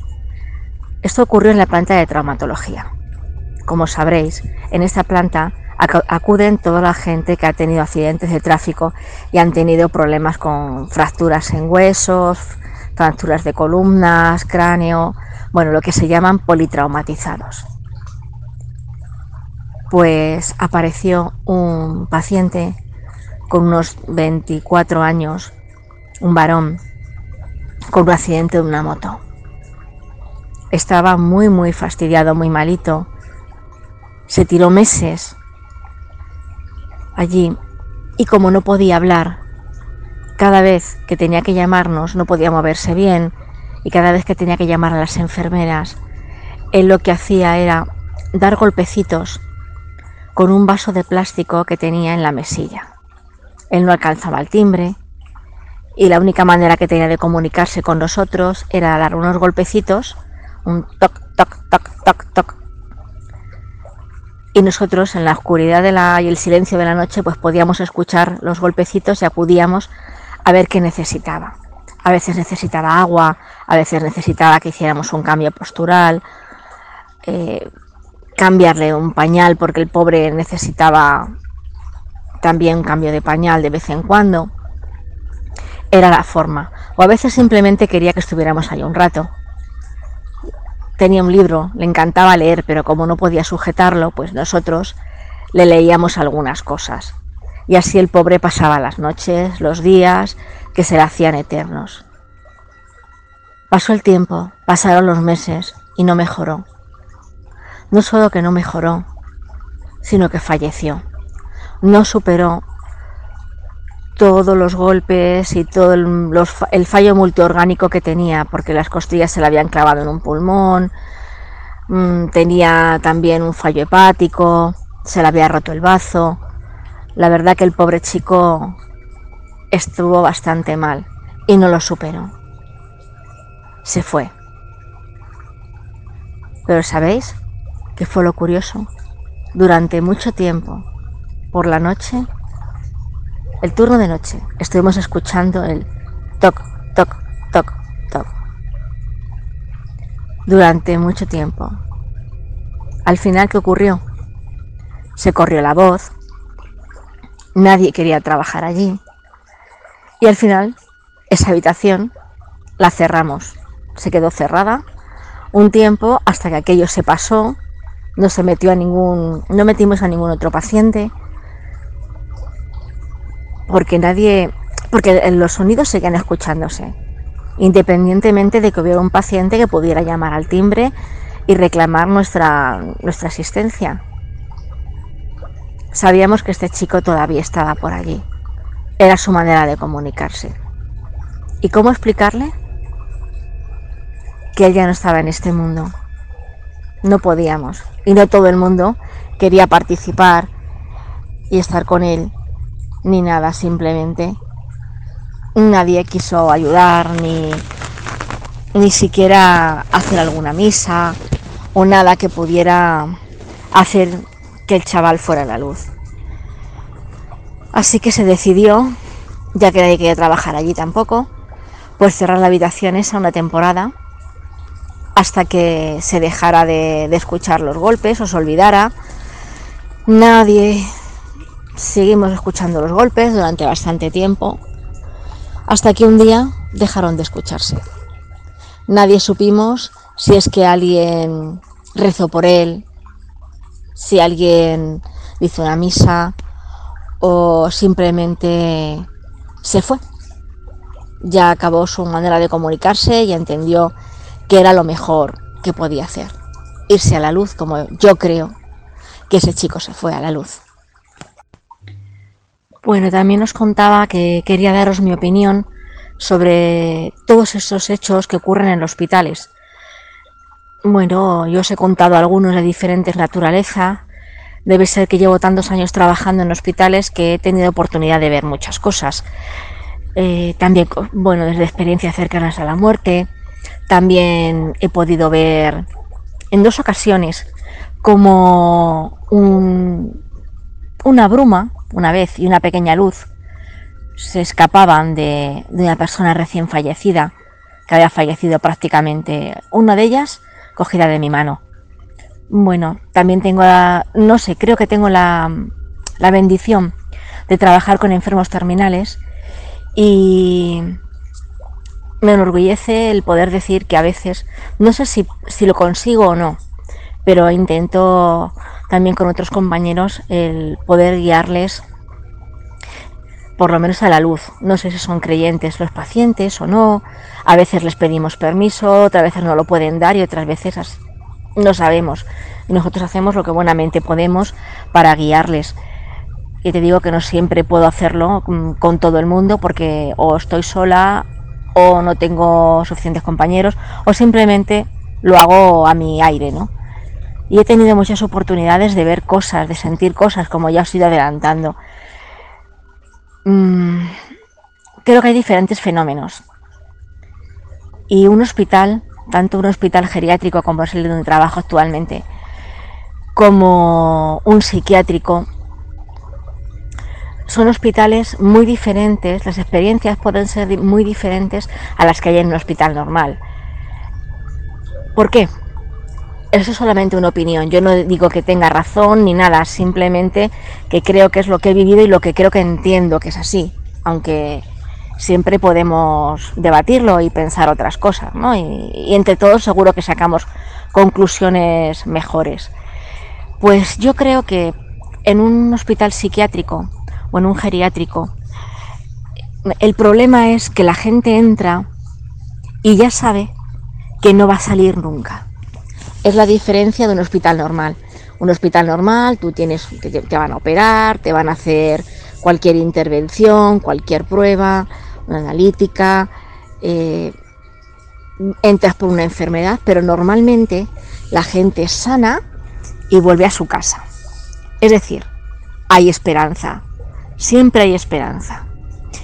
Esto ocurrió en la planta de traumatología. Como sabréis, en esta planta acuden toda la gente que ha tenido accidentes de tráfico y han tenido problemas con fracturas en huesos, fracturas de columnas, cráneo, bueno, lo que se llaman politraumatizados. Pues apareció un paciente con unos 24 años, un varón, con un accidente de una moto. Estaba muy, muy fastidiado, muy malito. Se tiró meses allí y como no podía hablar, cada vez que tenía que llamarnos no podía moverse bien y cada vez que tenía que llamar a las enfermeras, él lo que hacía era dar golpecitos con un vaso de plástico que tenía en la mesilla. Él no alcanzaba el timbre y la única manera que tenía de comunicarse con nosotros era dar unos golpecitos, un toc, toc, toc, toc, toc, y nosotros en la oscuridad y el silencio de la noche pues podíamos escuchar los golpecitos y acudíamos a ver qué necesitaba. A veces necesitaba agua, a veces necesitaba que hiciéramos un cambio postural, eh, cambiarle un pañal porque el pobre necesitaba también un cambio de pañal de vez en cuando. Era la forma. O a veces simplemente quería que estuviéramos ahí un rato tenía un libro, le encantaba leer, pero como no podía sujetarlo, pues nosotros le leíamos algunas cosas. Y así el pobre pasaba las noches, los días, que se le hacían eternos. Pasó el tiempo, pasaron los meses y no mejoró. No solo que no mejoró, sino que falleció. No superó todos los golpes y todo el, fallo multiorgánico que tenía, porque las costillas se le habían clavado en un pulmón, mm, tenía también un fallo hepático, se le había roto el bazo. La verdad que el pobre chico estuvo bastante mal y no lo superó. Se fue. Pero ¿sabéis qué fue lo curioso? Durante mucho tiempo, por la noche, el turno de noche estuvimos escuchando el toc, toc, toc, toc durante mucho tiempo. Al final, ¿qué ocurrió? Se corrió la voz, nadie quería trabajar allí y al final esa habitación la cerramos. Se quedó cerrada un tiempo hasta que aquello se pasó, no se metió a ningún, no metimos a ningún otro paciente porque nadie, porque los sonidos seguían escuchándose, independientemente de que hubiera un paciente que pudiera llamar al timbre y reclamar nuestra, nuestra asistencia. Sabíamos que este chico todavía estaba por allí. Era su manera de comunicarse. ¿Y cómo explicarle? Que él ya no estaba en este mundo. No podíamos. Y no todo el mundo quería participar y estar con él ni nada, simplemente nadie quiso ayudar ni, ni siquiera hacer alguna misa o nada que pudiera hacer que el chaval fuera a la luz. Así que se decidió, ya que nadie quería trabajar allí tampoco, pues cerrar la habitación esa una temporada hasta que se dejara de, escuchar los golpes o se olvidara. Nadie seguimos escuchando los golpes durante bastante tiempo, hasta que un día dejaron de escucharse. Nadie supimos si es que alguien rezó por él, si alguien hizo una misa o simplemente se fue. Ya acabó su manera de comunicarse y entendió que era lo mejor que podía hacer. Irse a la luz, como yo creo que ese chico se fue a la luz. Bueno, también os contaba que quería daros mi opinión sobre todos esos hechos que ocurren en los hospitales. Bueno, yo os he contado algunos de diferentes naturaleza, Debe ser que llevo tantos años trabajando en hospitales que he tenido oportunidad de ver muchas cosas. Eh, también, bueno, desde experiencias cercanas a la muerte, también he podido ver en dos ocasiones como una bruma, una vez, y una pequeña luz se escapaban de, una persona recién fallecida, que había fallecido prácticamente, una de ellas cogida de mi mano. Bueno, también tengo no sé, creo que tengo la, la bendición de trabajar con enfermos terminales y me enorgullece el poder decir que a veces, no sé si, si, lo consigo o no, pero intento también con otros compañeros el poder guiarles por lo menos a la luz. No sé si son creyentes los pacientes o no, a veces les pedimos permiso, otras veces no lo pueden dar y otras veces no sabemos. Nosotros hacemos lo que buenamente podemos para guiarles. Y te digo que no siempre puedo hacerlo mm, con todo el mundo porque o estoy sola o no tengo suficientes compañeros o simplemente lo hago a mi aire, ¿no? Y he tenido muchas oportunidades de ver cosas, de sentir cosas, como ya os he ido adelantando. Mm, creo que hay diferentes fenómenos. Y un hospital tanto un hospital geriátrico como es el donde trabajo actualmente, como un psiquiátrico, son hospitales muy diferentes, las experiencias pueden ser muy diferentes a las que hay en un hospital normal. ¿Por qué? Eso es solamente una opinión, yo no digo que tenga razón ni nada, simplemente que creo que es lo que he vivido y lo que creo que entiendo que es así, aunque siempre podemos debatirlo y pensar otras cosas, ¿no? Y, entre todos seguro que sacamos conclusiones mejores. Pues yo creo que en un hospital psiquiátrico o en un geriátrico, el problema es que la gente entra y ya sabe que no va a salir nunca. Es la diferencia de un hospital normal. Un hospital normal, tú tienes, te van a operar, te van a hacer cualquier intervención, cualquier prueba, una analítica, eh, entras por una enfermedad, pero normalmente la gente es sana y vuelve a su casa. Es decir, hay esperanza, siempre hay esperanza.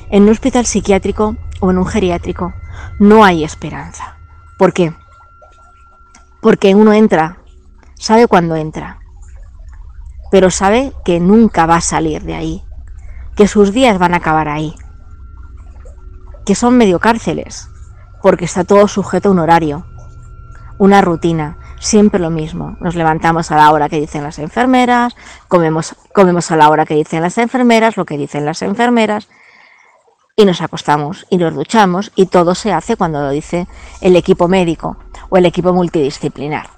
En un hospital psiquiátrico o en un geriátrico no hay esperanza. ¿Por qué? Porque uno entra, sabe cuándo entra, pero sabe que nunca va a salir de ahí, que sus días van a acabar ahí que son medio cárceles, porque está todo sujeto a un horario, una rutina, siempre lo mismo. Nos levantamos a la hora que dicen las enfermeras, comemos, comemos a la hora que dicen las enfermeras, lo que dicen las enfermeras, y nos acostamos y nos duchamos y todo se hace cuando lo dice el equipo médico o el equipo multidisciplinar,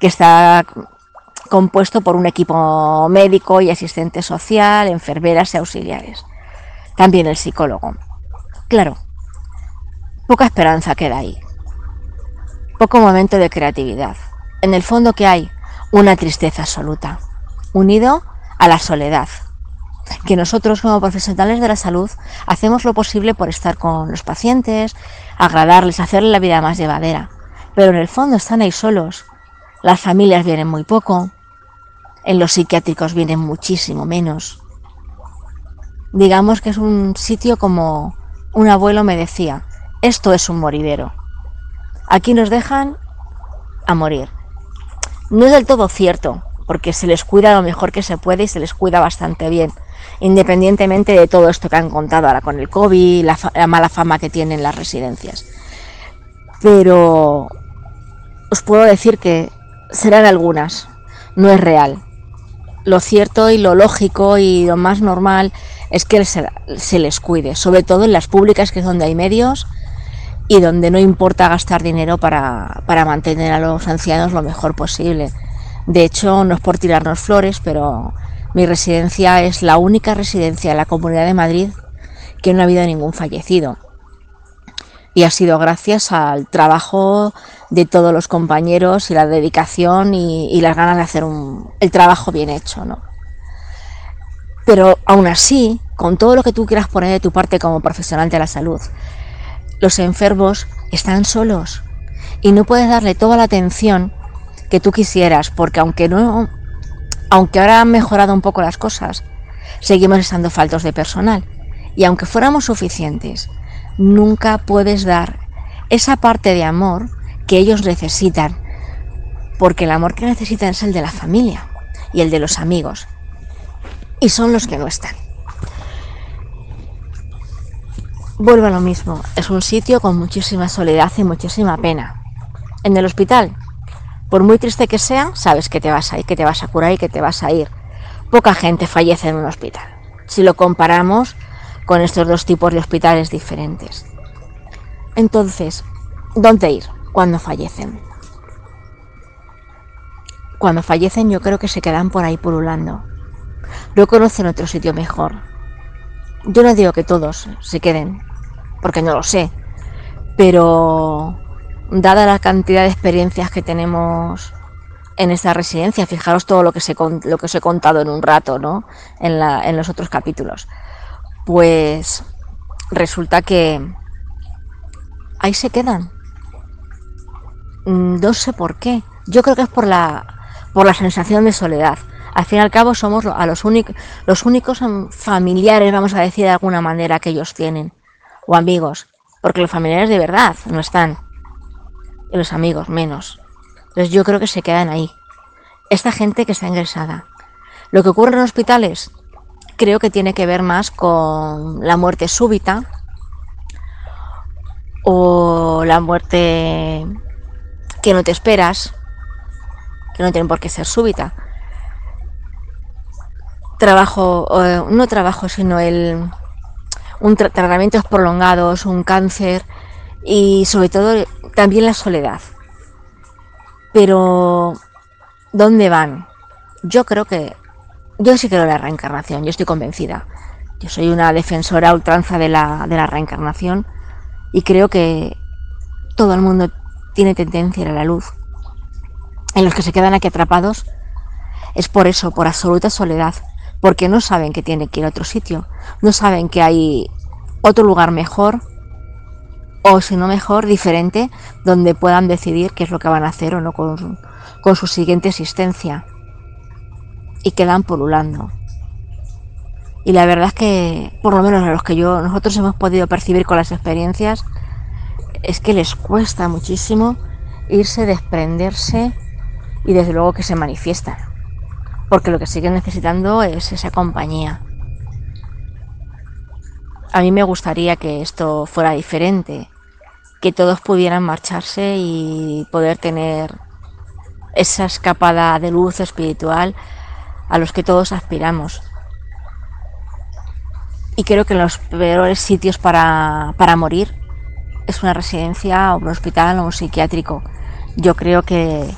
que está compuesto por un equipo médico y asistente social, enfermeras y auxiliares. También el psicólogo. Claro, poca esperanza queda ahí. Poco momento de creatividad. En el fondo que hay una tristeza absoluta, unido a la soledad. Que nosotros como profesionales de la salud hacemos lo posible por estar con los pacientes, agradarles, hacerles la vida más llevadera. Pero en el fondo están ahí solos. Las familias vienen muy poco. En los psiquiátricos vienen muchísimo menos. Digamos que es un sitio como un abuelo me decía, esto es un moridero. Aquí nos dejan a morir. No es del todo cierto, porque se les cuida lo mejor que se puede y se les cuida bastante bien, independientemente de todo esto que han contado ahora con el COVID, la, la mala fama que tienen las residencias. Pero os puedo decir que serán algunas, no es real. Lo cierto y lo lógico y lo más normal es que se, se, les cuide, sobre todo en las públicas que es donde hay medios y donde no importa gastar dinero para, para mantener a los ancianos lo mejor posible. De hecho, no es por tirarnos flores, pero mi residencia es la única residencia de la Comunidad de Madrid que no ha habido ningún fallecido. Y ha sido gracias al trabajo de todos los compañeros y la dedicación y, y las ganas de hacer un, el trabajo bien hecho, ¿no? Pero aún así, con todo lo que tú quieras poner de tu parte como profesional de la salud, los enfermos están solos y no puedes darle toda la atención que tú quisieras, porque aunque no, aunque ahora han mejorado un poco las cosas, seguimos estando faltos de personal. Y aunque fuéramos suficientes, nunca puedes dar esa parte de amor que ellos necesitan, porque el amor que necesitan es el de la familia y el de los amigos, y son los que no están. Vuelvo a lo mismo, es un sitio con muchísima soledad y muchísima pena. En el hospital, por muy triste que sea, sabes que te vas a ir, que te vas a curar y que te vas a ir. Poca gente fallece en un hospital, si lo comparamos con estos dos tipos de hospitales diferentes. Entonces, ¿dónde ir cuando fallecen? Cuando fallecen yo creo que se quedan por ahí pululando. No conocen otro sitio mejor. Yo no digo que todos se queden, porque no lo sé, pero dada la cantidad de experiencias que tenemos en esta residencia, fijaros todo lo que, se, lo que os he contado en un rato, ¿no? En, la, en los otros capítulos, pues resulta que ahí se quedan. Mm, no sé por qué. Yo creo que es por la, por la sensación de soledad. Al fin y al cabo somos a los, los únicos familiares, vamos a decir de alguna manera, que ellos tienen o amigos, porque los familiares de verdad no están, y los amigos menos. Entonces yo creo que se quedan ahí. Esta gente que está ingresada. Lo que ocurre en hospitales creo que tiene que ver más con la muerte súbita o la muerte que no te esperas, que no tiene por qué ser súbita. Trabajo, no trabajo, sino el un tra tratamientos prolongados, un cáncer y sobre todo también la soledad. Pero, ¿dónde van? Yo creo que, yo sí creo en la reencarnación, yo estoy convencida. Yo soy una defensora ultranza de la, de la reencarnación y creo que todo el mundo tiene tendencia a ir a la luz. En los que se quedan aquí atrapados es por eso, por absoluta soledad, porque no saben que tienen que ir a otro sitio, no saben que hay otro lugar mejor o si no mejor, diferente, donde puedan decidir qué es lo que van a hacer o no con, su siguiente existencia. Y quedan pululando. Y la verdad es que, por lo menos a los que yo, nosotros hemos podido percibir con las experiencias, es que les cuesta muchísimo irse, desprenderse y desde luego que se manifiestan porque lo que siguen necesitando es esa compañía. A mí me gustaría que esto fuera diferente, que todos pudieran marcharse y poder tener esa escapada de luz espiritual a los que todos aspiramos. Y creo que los peores sitios para, para morir es una residencia o un hospital o un psiquiátrico. Yo creo que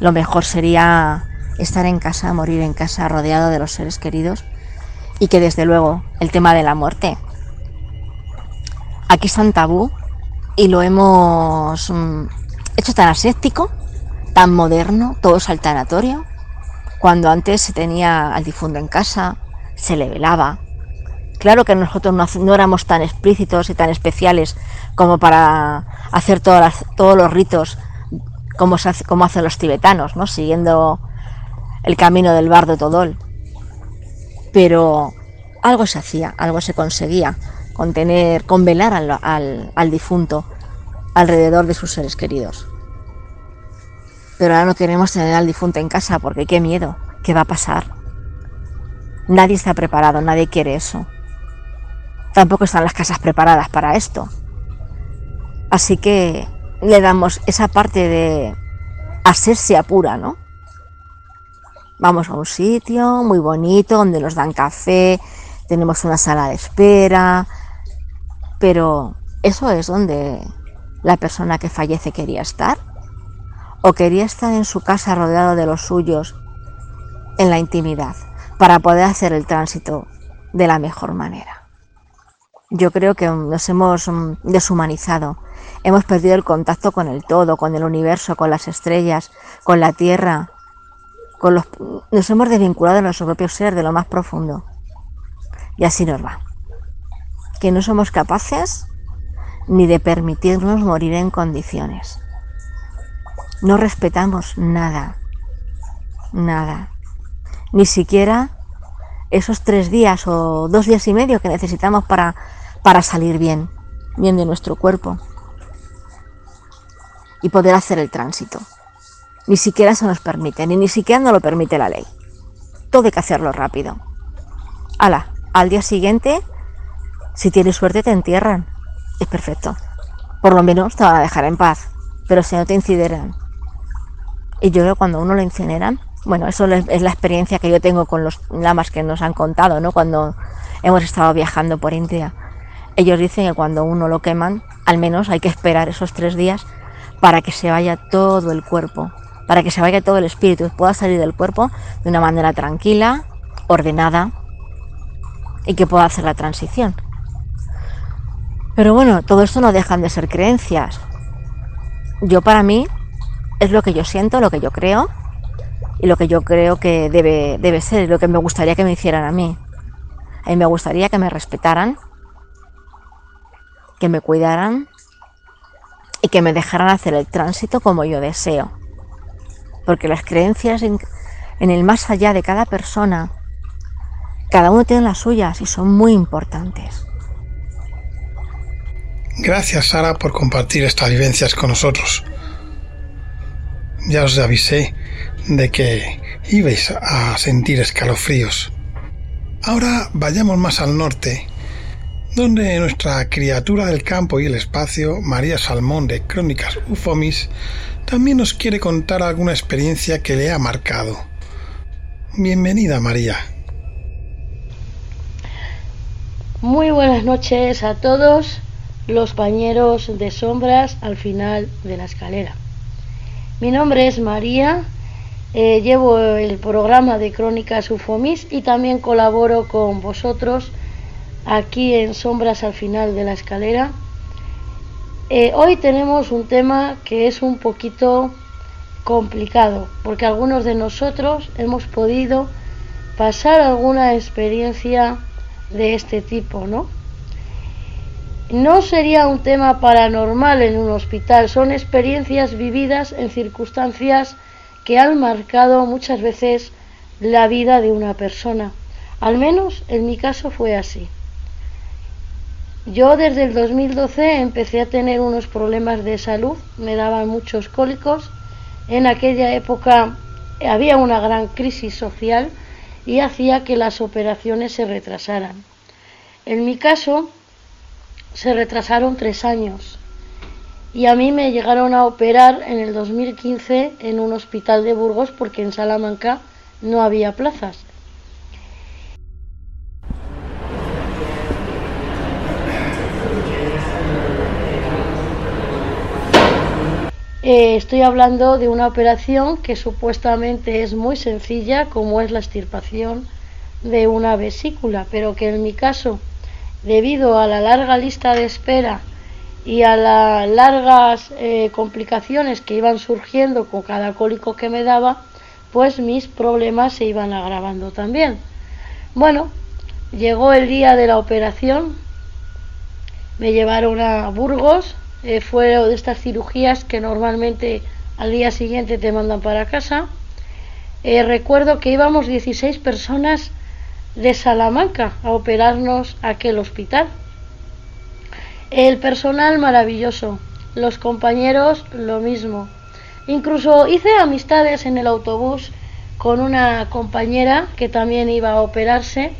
lo mejor sería estar en casa, morir en casa, rodeado de los seres queridos y que desde luego el tema de la muerte aquí es tan tabú y lo hemos mm, hecho tan aséptico, tan moderno, todo es altanatorio, cuando antes se tenía al difunto en casa, se le velaba. Claro que nosotros no, éramos tan explícitos y tan especiales como para hacer todos los ritos como, como hacen los tibetanos, ¿no? siguiendo el camino del bardo Todol. Pero algo se hacía, algo se conseguía con tener, con velar al, al difunto alrededor de sus seres queridos. Pero ahora no queremos tener al difunto en casa porque qué miedo, ¿qué va a pasar? Nadie está preparado, nadie quiere eso. Tampoco están las casas preparadas para esto. Así que le damos esa parte de asepsia pura, ¿no? Vamos a un sitio muy bonito donde nos dan café, tenemos una sala de espera, pero ¿eso es donde la persona que fallece quería estar? ¿O quería estar en su casa rodeado de los suyos en la intimidad para poder hacer el tránsito de la mejor manera? Yo creo que nos hemos mm, deshumanizado, hemos perdido el contacto con el todo, con el universo, con las estrellas, con la tierra, nos hemos desvinculado de nuestro propio ser, de lo más profundo. Y así nos va. Que no somos capaces ni de permitirnos morir en condiciones. No respetamos nada, nada. Ni siquiera esos tres días o dos días y medio que necesitamos para, para salir bien, bien de nuestro cuerpo y poder hacer el tránsito. Ni siquiera se nos permite, ni ni siquiera nos lo permite la ley. Todo hay que hacerlo rápido. Ala, al día siguiente, si tienes suerte, te entierran. Es perfecto. Por lo menos te van a dejar en paz. Pero si no te incineran. Y yo creo que cuando uno lo incineran, bueno, eso es la experiencia que yo tengo con los lamas que nos han contado, ¿no? Cuando hemos estado viajando por India. Ellos dicen que cuando uno lo queman, al menos hay que esperar esos tres días para que se vaya todo el cuerpo para que se vaya todo el espíritu pueda salir del cuerpo de una manera tranquila, ordenada y que pueda hacer la transición. Pero bueno, todo esto no dejan de ser creencias. Yo para mí es lo que yo siento, lo que yo creo y lo que yo creo que debe, debe ser, lo que me gustaría que me hicieran a mí. A mí me gustaría que me respetaran, que me cuidaran y que me dejaran hacer el tránsito como yo deseo porque las creencias en, el más allá de cada persona, cada uno tiene las suyas y son muy importantes. Gracias Sara por compartir estas vivencias con nosotros. Ya os avisé de que ibais a sentir escalofríos. Ahora vayamos más al norte, donde nuestra criatura del campo y el espacio, María Salmón de Crónicas Ufomis, también nos quiere contar alguna experiencia que le ha marcado. Bienvenida María. Muy buenas noches a todos los pañeros de sombras al final de la escalera. Mi nombre es María, eh, llevo el programa de Crónicas Ufomis y también colaboro con vosotros aquí en Sombras al final de la escalera eh, hoy tenemos un tema que es un poquito complicado, porque algunos de nosotros hemos podido pasar alguna experiencia de este tipo, ¿no? No sería un tema paranormal en un hospital, son experiencias vividas en circunstancias que han marcado muchas veces la vida de una persona. Al menos en mi caso fue así. Yo desde el 2012 empecé a tener unos problemas de salud, me daban muchos cólicos. En aquella época había una gran crisis social y hacía que las operaciones se retrasaran. En mi caso, se retrasaron tres años y a mí me llegaron a operar en el 2015 en un hospital de Burgos porque en Salamanca no había plazas. Eh, estoy hablando de una operación que supuestamente es muy sencilla, como es la extirpación de una vesícula, pero que en mi caso, debido a la larga lista de espera y a las largas eh, complicaciones que iban surgiendo con cada cólico que me daba, pues mis problemas se iban agravando también. Bueno, llegó el día de la operación, me llevaron a Burgos, eh, fue de estas cirugías que normalmente al día siguiente te mandan para casa. Eh, recuerdo que íbamos 16 personas de Salamanca a operarnos a aquel hospital. El personal maravilloso, los compañeros lo mismo. Incluso hice amistades en el autobús con una compañera que también iba a operarse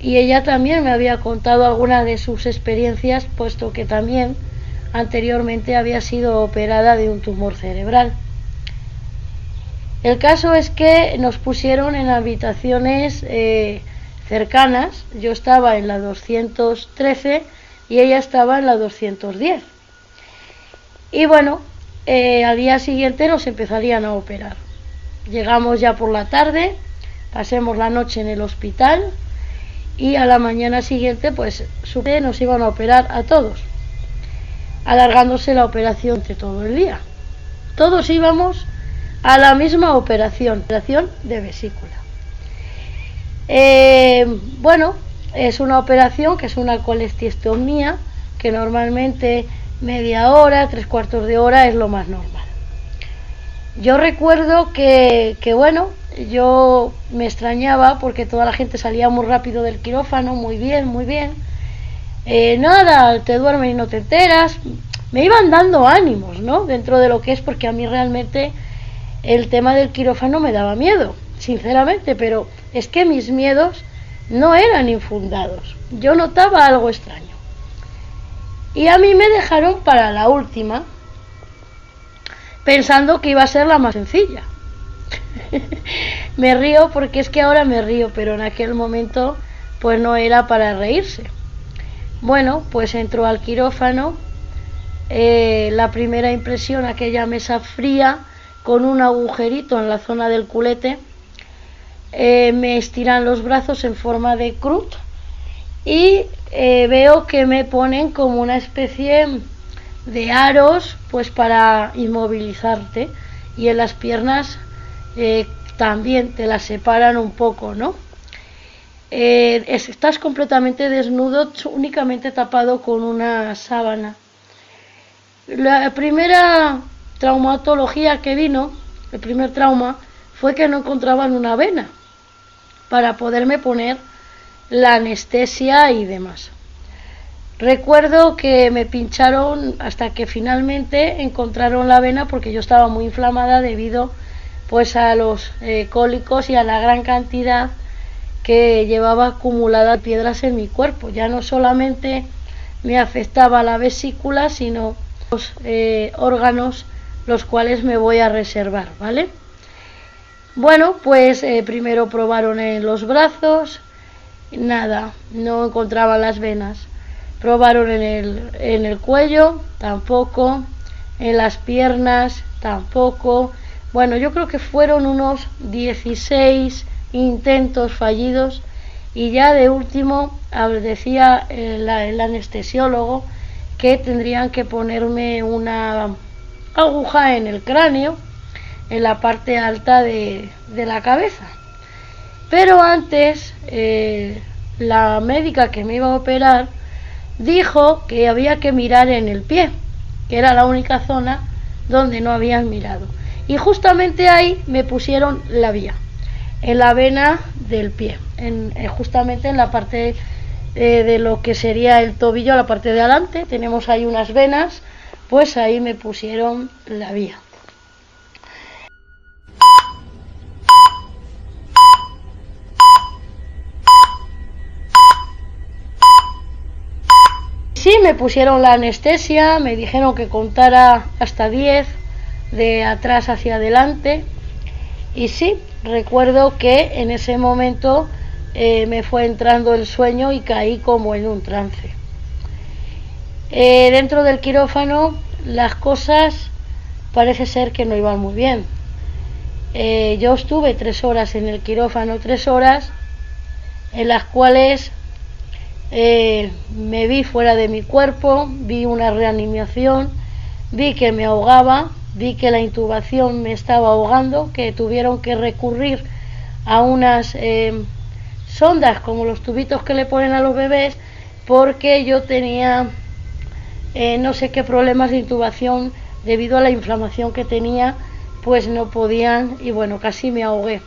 y ella también me había contado algunas de sus experiencias, puesto que también anteriormente había sido operada de un tumor cerebral. El caso es que nos pusieron en habitaciones eh, cercanas, yo estaba en la 213 y ella estaba en la 210. Y bueno, eh, al día siguiente nos empezarían a operar. Llegamos ya por la tarde, pasemos la noche en el hospital y a la mañana siguiente pues nos iban a operar a todos, alargándose la operación de todo el día. Todos íbamos a la misma operación, operación de vesícula. Eh, bueno, es una operación que es una colestistomía, que normalmente media hora, tres cuartos de hora es lo más normal. Yo recuerdo que bueno, yo me extrañaba porque toda la gente salía muy rápido del quirófano, muy bien, muy bien. Eh, nada, te duermes y no te enteras. Me iban dando ánimos, ¿no? Dentro de lo que es, porque a mí realmente el tema del quirófano me daba miedo, sinceramente, pero es que mis miedos no eran infundados. Yo notaba algo extraño. Y a mí me dejaron para la última, pensando que iba a ser la más sencilla. [laughs] me río porque es que ahora me río, pero en aquel momento pues no era para reírse. Bueno, pues entró al quirófano, eh, la primera impresión, aquella mesa fría, con un agujerito en la zona del culete, eh, me estiran los brazos en forma de cruz y eh, veo que me ponen como una especie de aros pues para inmovilizarte y en las piernas también te las separan un poco, ¿no? Estás completamente desnudo, únicamente tapado con una sábana. La primera traumatología que vino, el primer trauma, fue que no encontraban una vena para poderme poner la anestesia y demás. Recuerdo que me pincharon hasta que finalmente encontraron la vena porque yo estaba muy inflamada debido pues a los eh, cólicos y a la gran cantidad que llevaba acumulada piedras en mi cuerpo. Ya no solamente me afectaba la vesícula, sino los eh, órganos los cuales me voy a reservar, ¿vale? Bueno, pues eh, primero probaron en los brazos, nada, no encontraban las venas. Probaron en el, en el cuello, tampoco, en las piernas, tampoco. Bueno, yo creo que fueron unos 16 intentos fallidos y ya de último decía el, el anestesiólogo que tendrían que ponerme una aguja en el cráneo, en la parte alta de, la cabeza. Pero antes, eh, la médica que me iba a operar dijo que había que mirar en el pie, que era la única zona donde no habían mirado. Y justamente ahí me pusieron la vía, en la vena del pie, en, eh, justamente en la parte eh, de lo que sería el tobillo, la parte de adelante, tenemos ahí unas venas pues ahí me pusieron la vía. Sí, me pusieron la anestesia, me dijeron que contara hasta 10 de atrás hacia adelante. Y sí, recuerdo que en ese momento eh, me fue entrando el sueño y caí como en un trance. Eh, dentro del quirófano las cosas parece ser que no iban muy bien. Eh, yo estuve tres horas en el quirófano, tres horas en las cuales me vi fuera de mi cuerpo, vi una reanimación, vi que me ahogaba, vi que la intubación me estaba ahogando, que tuvieron que recurrir a unas sondas como los tubitos que le ponen a los bebés porque yo tenía eh, no sé qué problemas de intubación debido a la inflamación que tenía, pues no podían y bueno, casi me ahogué.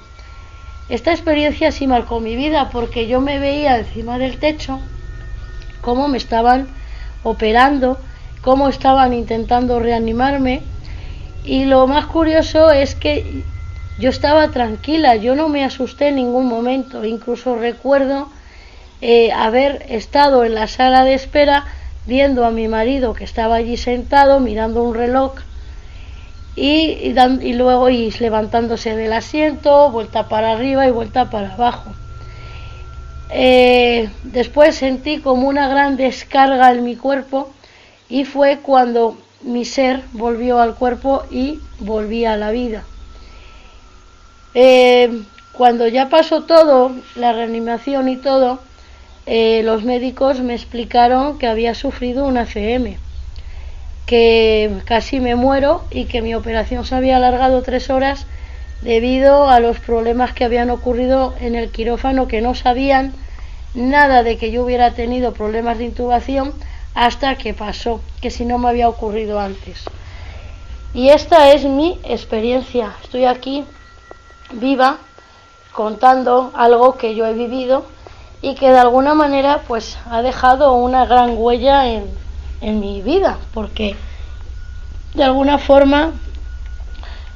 Esta experiencia sí marcó mi vida porque yo me veía encima del techo cómo me estaban operando, cómo estaban intentando reanimarme. Y lo más curioso es que yo estaba tranquila, yo no me asusté en ningún momento, incluso recuerdo eh, haber estado en la sala de espera viendo a mi marido que estaba allí sentado mirando un reloj y, y, luego y levantándose del asiento, vuelta para arriba y vuelta para abajo. Eh, después sentí como una gran descarga en mi cuerpo y fue cuando mi ser volvió al cuerpo y volví a la vida. Eh, cuando ya pasó todo, la reanimación y todo, eh, los médicos me explicaron que había sufrido una CM, que casi me muero y que mi operación se había alargado tres horas debido a los problemas que habían ocurrido en el quirófano que no sabían nada de que yo hubiera tenido problemas de intubación hasta que pasó, que si no me había ocurrido antes. Y esta es mi experiencia. Estoy aquí viva contando algo que yo he vivido y que de alguna manera pues ha dejado una gran huella en, en mi vida, porque de alguna forma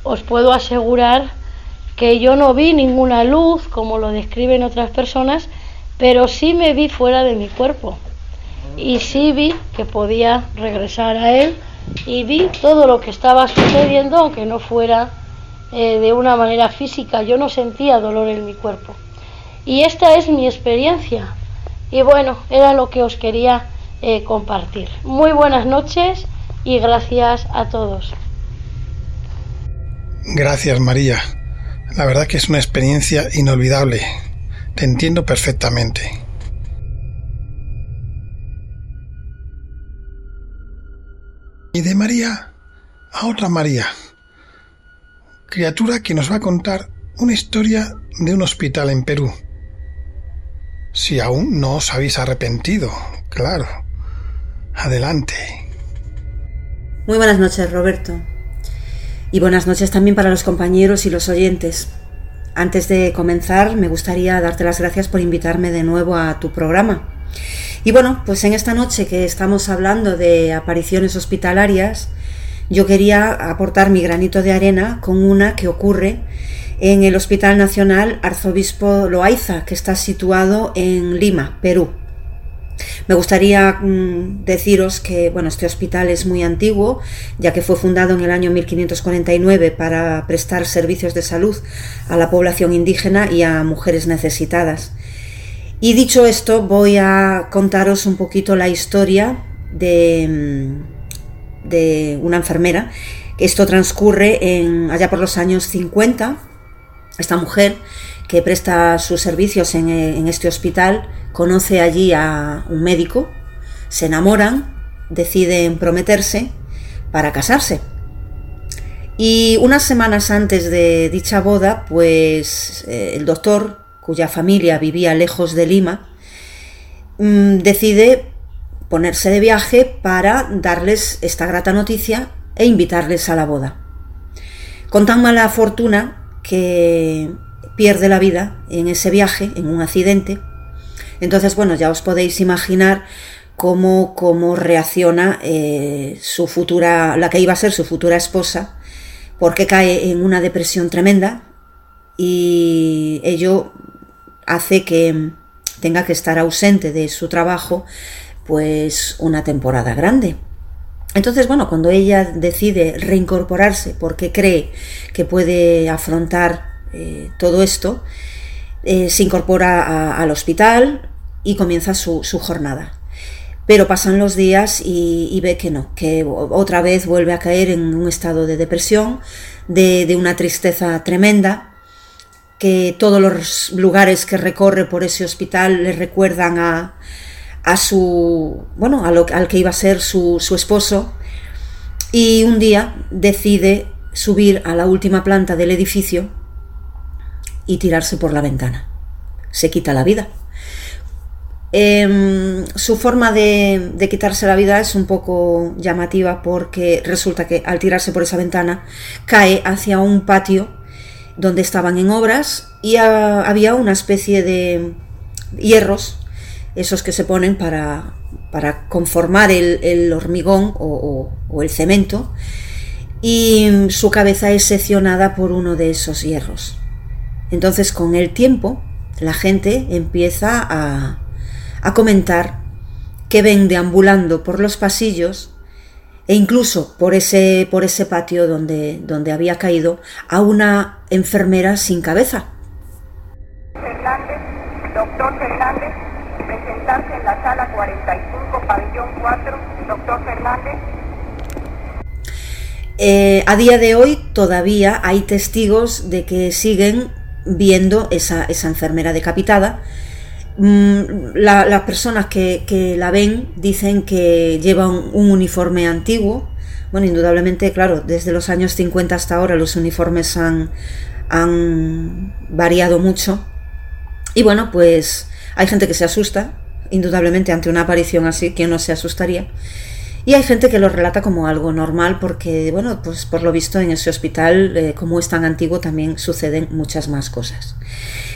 os puedo asegurar que yo no vi ninguna luz, como lo describen otras personas, pero sí me vi fuera de mi cuerpo. Y sí vi que podía regresar a él y vi todo lo que estaba sucediendo, aunque no fuera eh, de una manera física. Yo no sentía dolor en mi cuerpo. Y esta es mi experiencia. Y bueno, era lo que os quería eh, compartir. Muy buenas noches y gracias a todos. Gracias María. La verdad que es una experiencia inolvidable. Te entiendo perfectamente. Y de María a otra María, criatura que nos va a contar una historia de un hospital en Perú. Si aún no os habéis arrepentido, claro. Adelante. Muy buenas noches, Roberto. Y buenas noches también para los compañeros y los oyentes. Antes de comenzar, me gustaría darte las gracias por invitarme de nuevo a tu programa. Y bueno, pues en esta noche que estamos hablando de apariciones hospitalarias, yo quería aportar mi granito de arena con una que ocurre en el Hospital Nacional Arzobispo Loaiza, que está situado en Lima, Perú. Me gustaría mm, deciros que bueno, este hospital es muy antiguo, ya que fue fundado en el año 1549 para prestar servicios de salud a la población indígena y a mujeres necesitadas. Y dicho esto, voy a contaros un poquito la historia de, mm, de una enfermera. Esto transcurre en, allá por los años 50 esta mujer que presta sus servicios en, este hospital conoce allí a un médico, se enamoran, deciden prometerse para casarse. Y unas semanas antes de dicha boda, pues eh, el doctor, cuya familia vivía lejos de Lima, mm, decide ponerse de viaje para darles esta grata noticia e invitarles a la boda. Con tan mala fortuna que pierde la vida en ese viaje, en un accidente. Entonces, bueno, ya os podéis imaginar cómo, cómo reacciona eh, su futura, la que iba a ser su futura esposa, porque cae en una depresión tremenda y ello hace que tenga que estar ausente de su trabajo pues una temporada grande. Entonces, bueno, cuando ella decide reincorporarse porque cree que puede afrontar eh, todo esto, eh, se incorpora al hospital y comienza su, jornada. Pero pasan los días y, ve que no, que otra vez vuelve a caer en un estado de depresión, de, una tristeza tremenda, que todos los lugares que recorre por ese hospital le recuerdan a, a su, bueno, al que iba a ser su, su esposo y un día decide subir a la última planta del edificio y tirarse por la ventana. Se quita la vida. Em, su forma de, de, quitarse la vida es un poco llamativa porque resulta que al tirarse por esa ventana cae hacia un patio donde estaban en obras y había una especie de hierros esos que se ponen para, para conformar el, hormigón o, el cemento, y su cabeza es seccionada por uno de esos hierros. Entonces, con el tiempo, la gente empieza a, a comentar que ven deambulando por los pasillos e incluso por ese, por ese patio donde, donde había caído a una enfermera sin cabeza. Fernández, doctor Fernández, presentarse en la sala 45, pabellón 4, doctor Fernández. Eh, a día de hoy todavía hay testigos de que siguen viendo esa, esa enfermera decapitada Mm, las personas que, la ven dicen que lleva un, uniforme antiguo. Bueno, indudablemente, claro, desde los años 50 hasta ahora los uniformes han, han variado mucho. Y bueno, pues hay gente que se asusta, indudablemente, ante una aparición así, que no se asustaría. Y hay gente que lo relata como algo normal porque, bueno, pues por lo visto en ese hospital, eh, como es tan antiguo, también suceden muchas más cosas.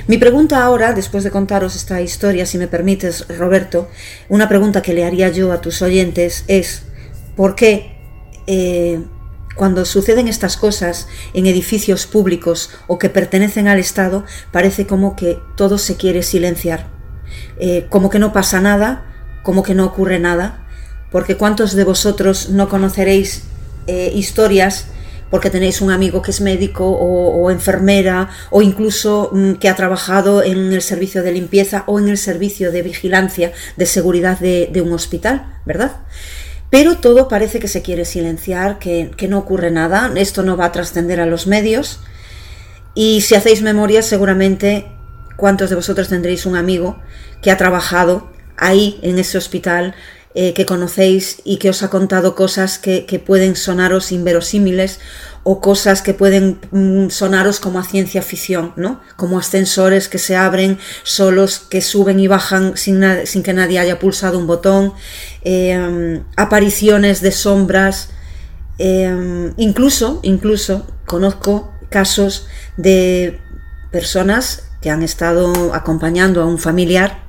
Mi pregunta ahora, después de contaros esta historia, si me permites, Roberto, una pregunta que le haría yo a tus oyentes es, ¿por qué eh, cuando suceden estas cosas en edificios públicos o que pertenecen al Estado, parece como que todo se quiere silenciar? Eh, como que no pasa nada, como que no ocurre nada, porque ¿cuántos de vosotros no conoceréis eh, historias porque tenéis un amigo que es médico o, enfermera o incluso mm, que ha trabajado en el servicio de limpieza o en el servicio de vigilancia de seguridad de, un hospital, ¿verdad? Pero todo parece que se quiere silenciar, que, que no ocurre nada, esto no va a trascender a los medios y si hacéis memoria seguramente cuántos de vosotros tendréis un amigo que ha trabajado ahí en ese hospital eh, que conocéis y que os ha contado cosas que, pueden sonaros inverosímiles o cosas que pueden mm, sonaros como a ciencia ficción, ¿no? Como ascensores que se abren solos, que suben y bajan sin, sin que nadie haya pulsado un botón, em, apariciones de sombras, em, incluso, incluso conozco casos de personas que han estado acompañando a un familiar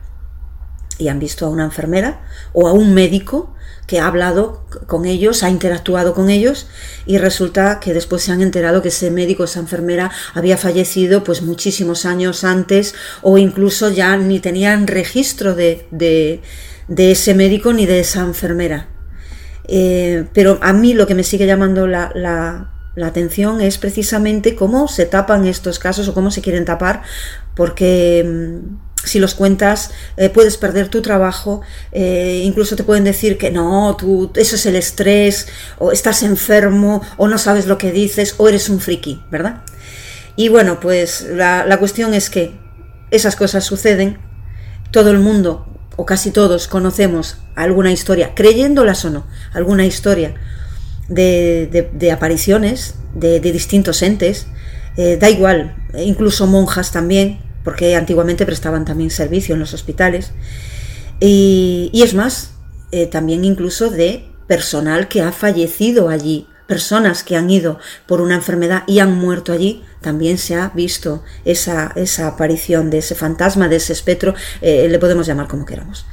y han visto a una enfermera o a un médico que ha hablado con ellos, ha interactuado con ellos y resulta que después se han enterado que ese médico, esa enfermera había fallecido pues muchísimos años antes o incluso ya ni tenían registro de, de, ese médico ni de esa enfermera. Eh, pero a mí lo que me sigue llamando la, la, la atención es precisamente cómo se tapan estos casos o cómo se quieren tapar porque mm, si los cuentas eh, puedes perder tu trabajo, eh, incluso te pueden decir que no, tú, eso es el estrés, o estás enfermo, o no sabes lo que dices, o eres un friki, ¿verdad? Y bueno, pues la, la cuestión es que esas cosas suceden, todo el mundo, o casi todos, conocemos alguna historia, creyéndolas o no, alguna historia de, de, apariciones de, de, distintos entes, eh, da igual, incluso monjas también, porque antiguamente prestaban también servicio en los hospitales. Y, es más, eh, también incluso de personal que ha fallecido allí, personas que han ido por una enfermedad y han muerto allí, también se ha visto esa, esa aparición de ese fantasma, de ese espectro, eh, le podemos llamar como queramos.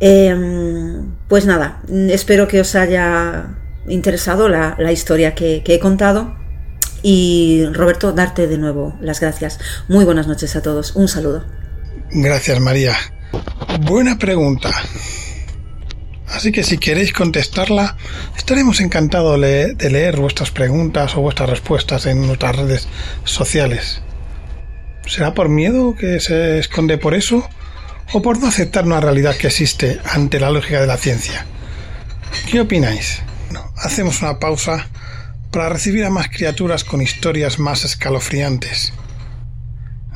Em, pues nada, espero que os haya interesado la, historia que he contado y Roberto, darte de nuevo las gracias. Muy buenas noches a todos. Un saludo. Gracias, María. Buena pregunta. Así que si queréis contestarla, estaremos encantados de leer vuestras preguntas o vuestras respuestas en nuestras redes sociales. ¿Será por miedo que se esconde por eso? ¿O por no aceptar una realidad que existe ante la lógica de la ciencia? ¿Qué opináis? hacemos una pausa para recibir a más criaturas con historias más escalofriantes.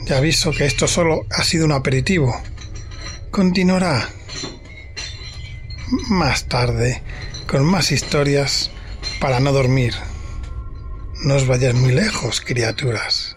Ya aviso que esto solo ha sido un aperitivo. Continuará más tarde con más historias para no dormir. No os vayáis muy lejos, criaturas.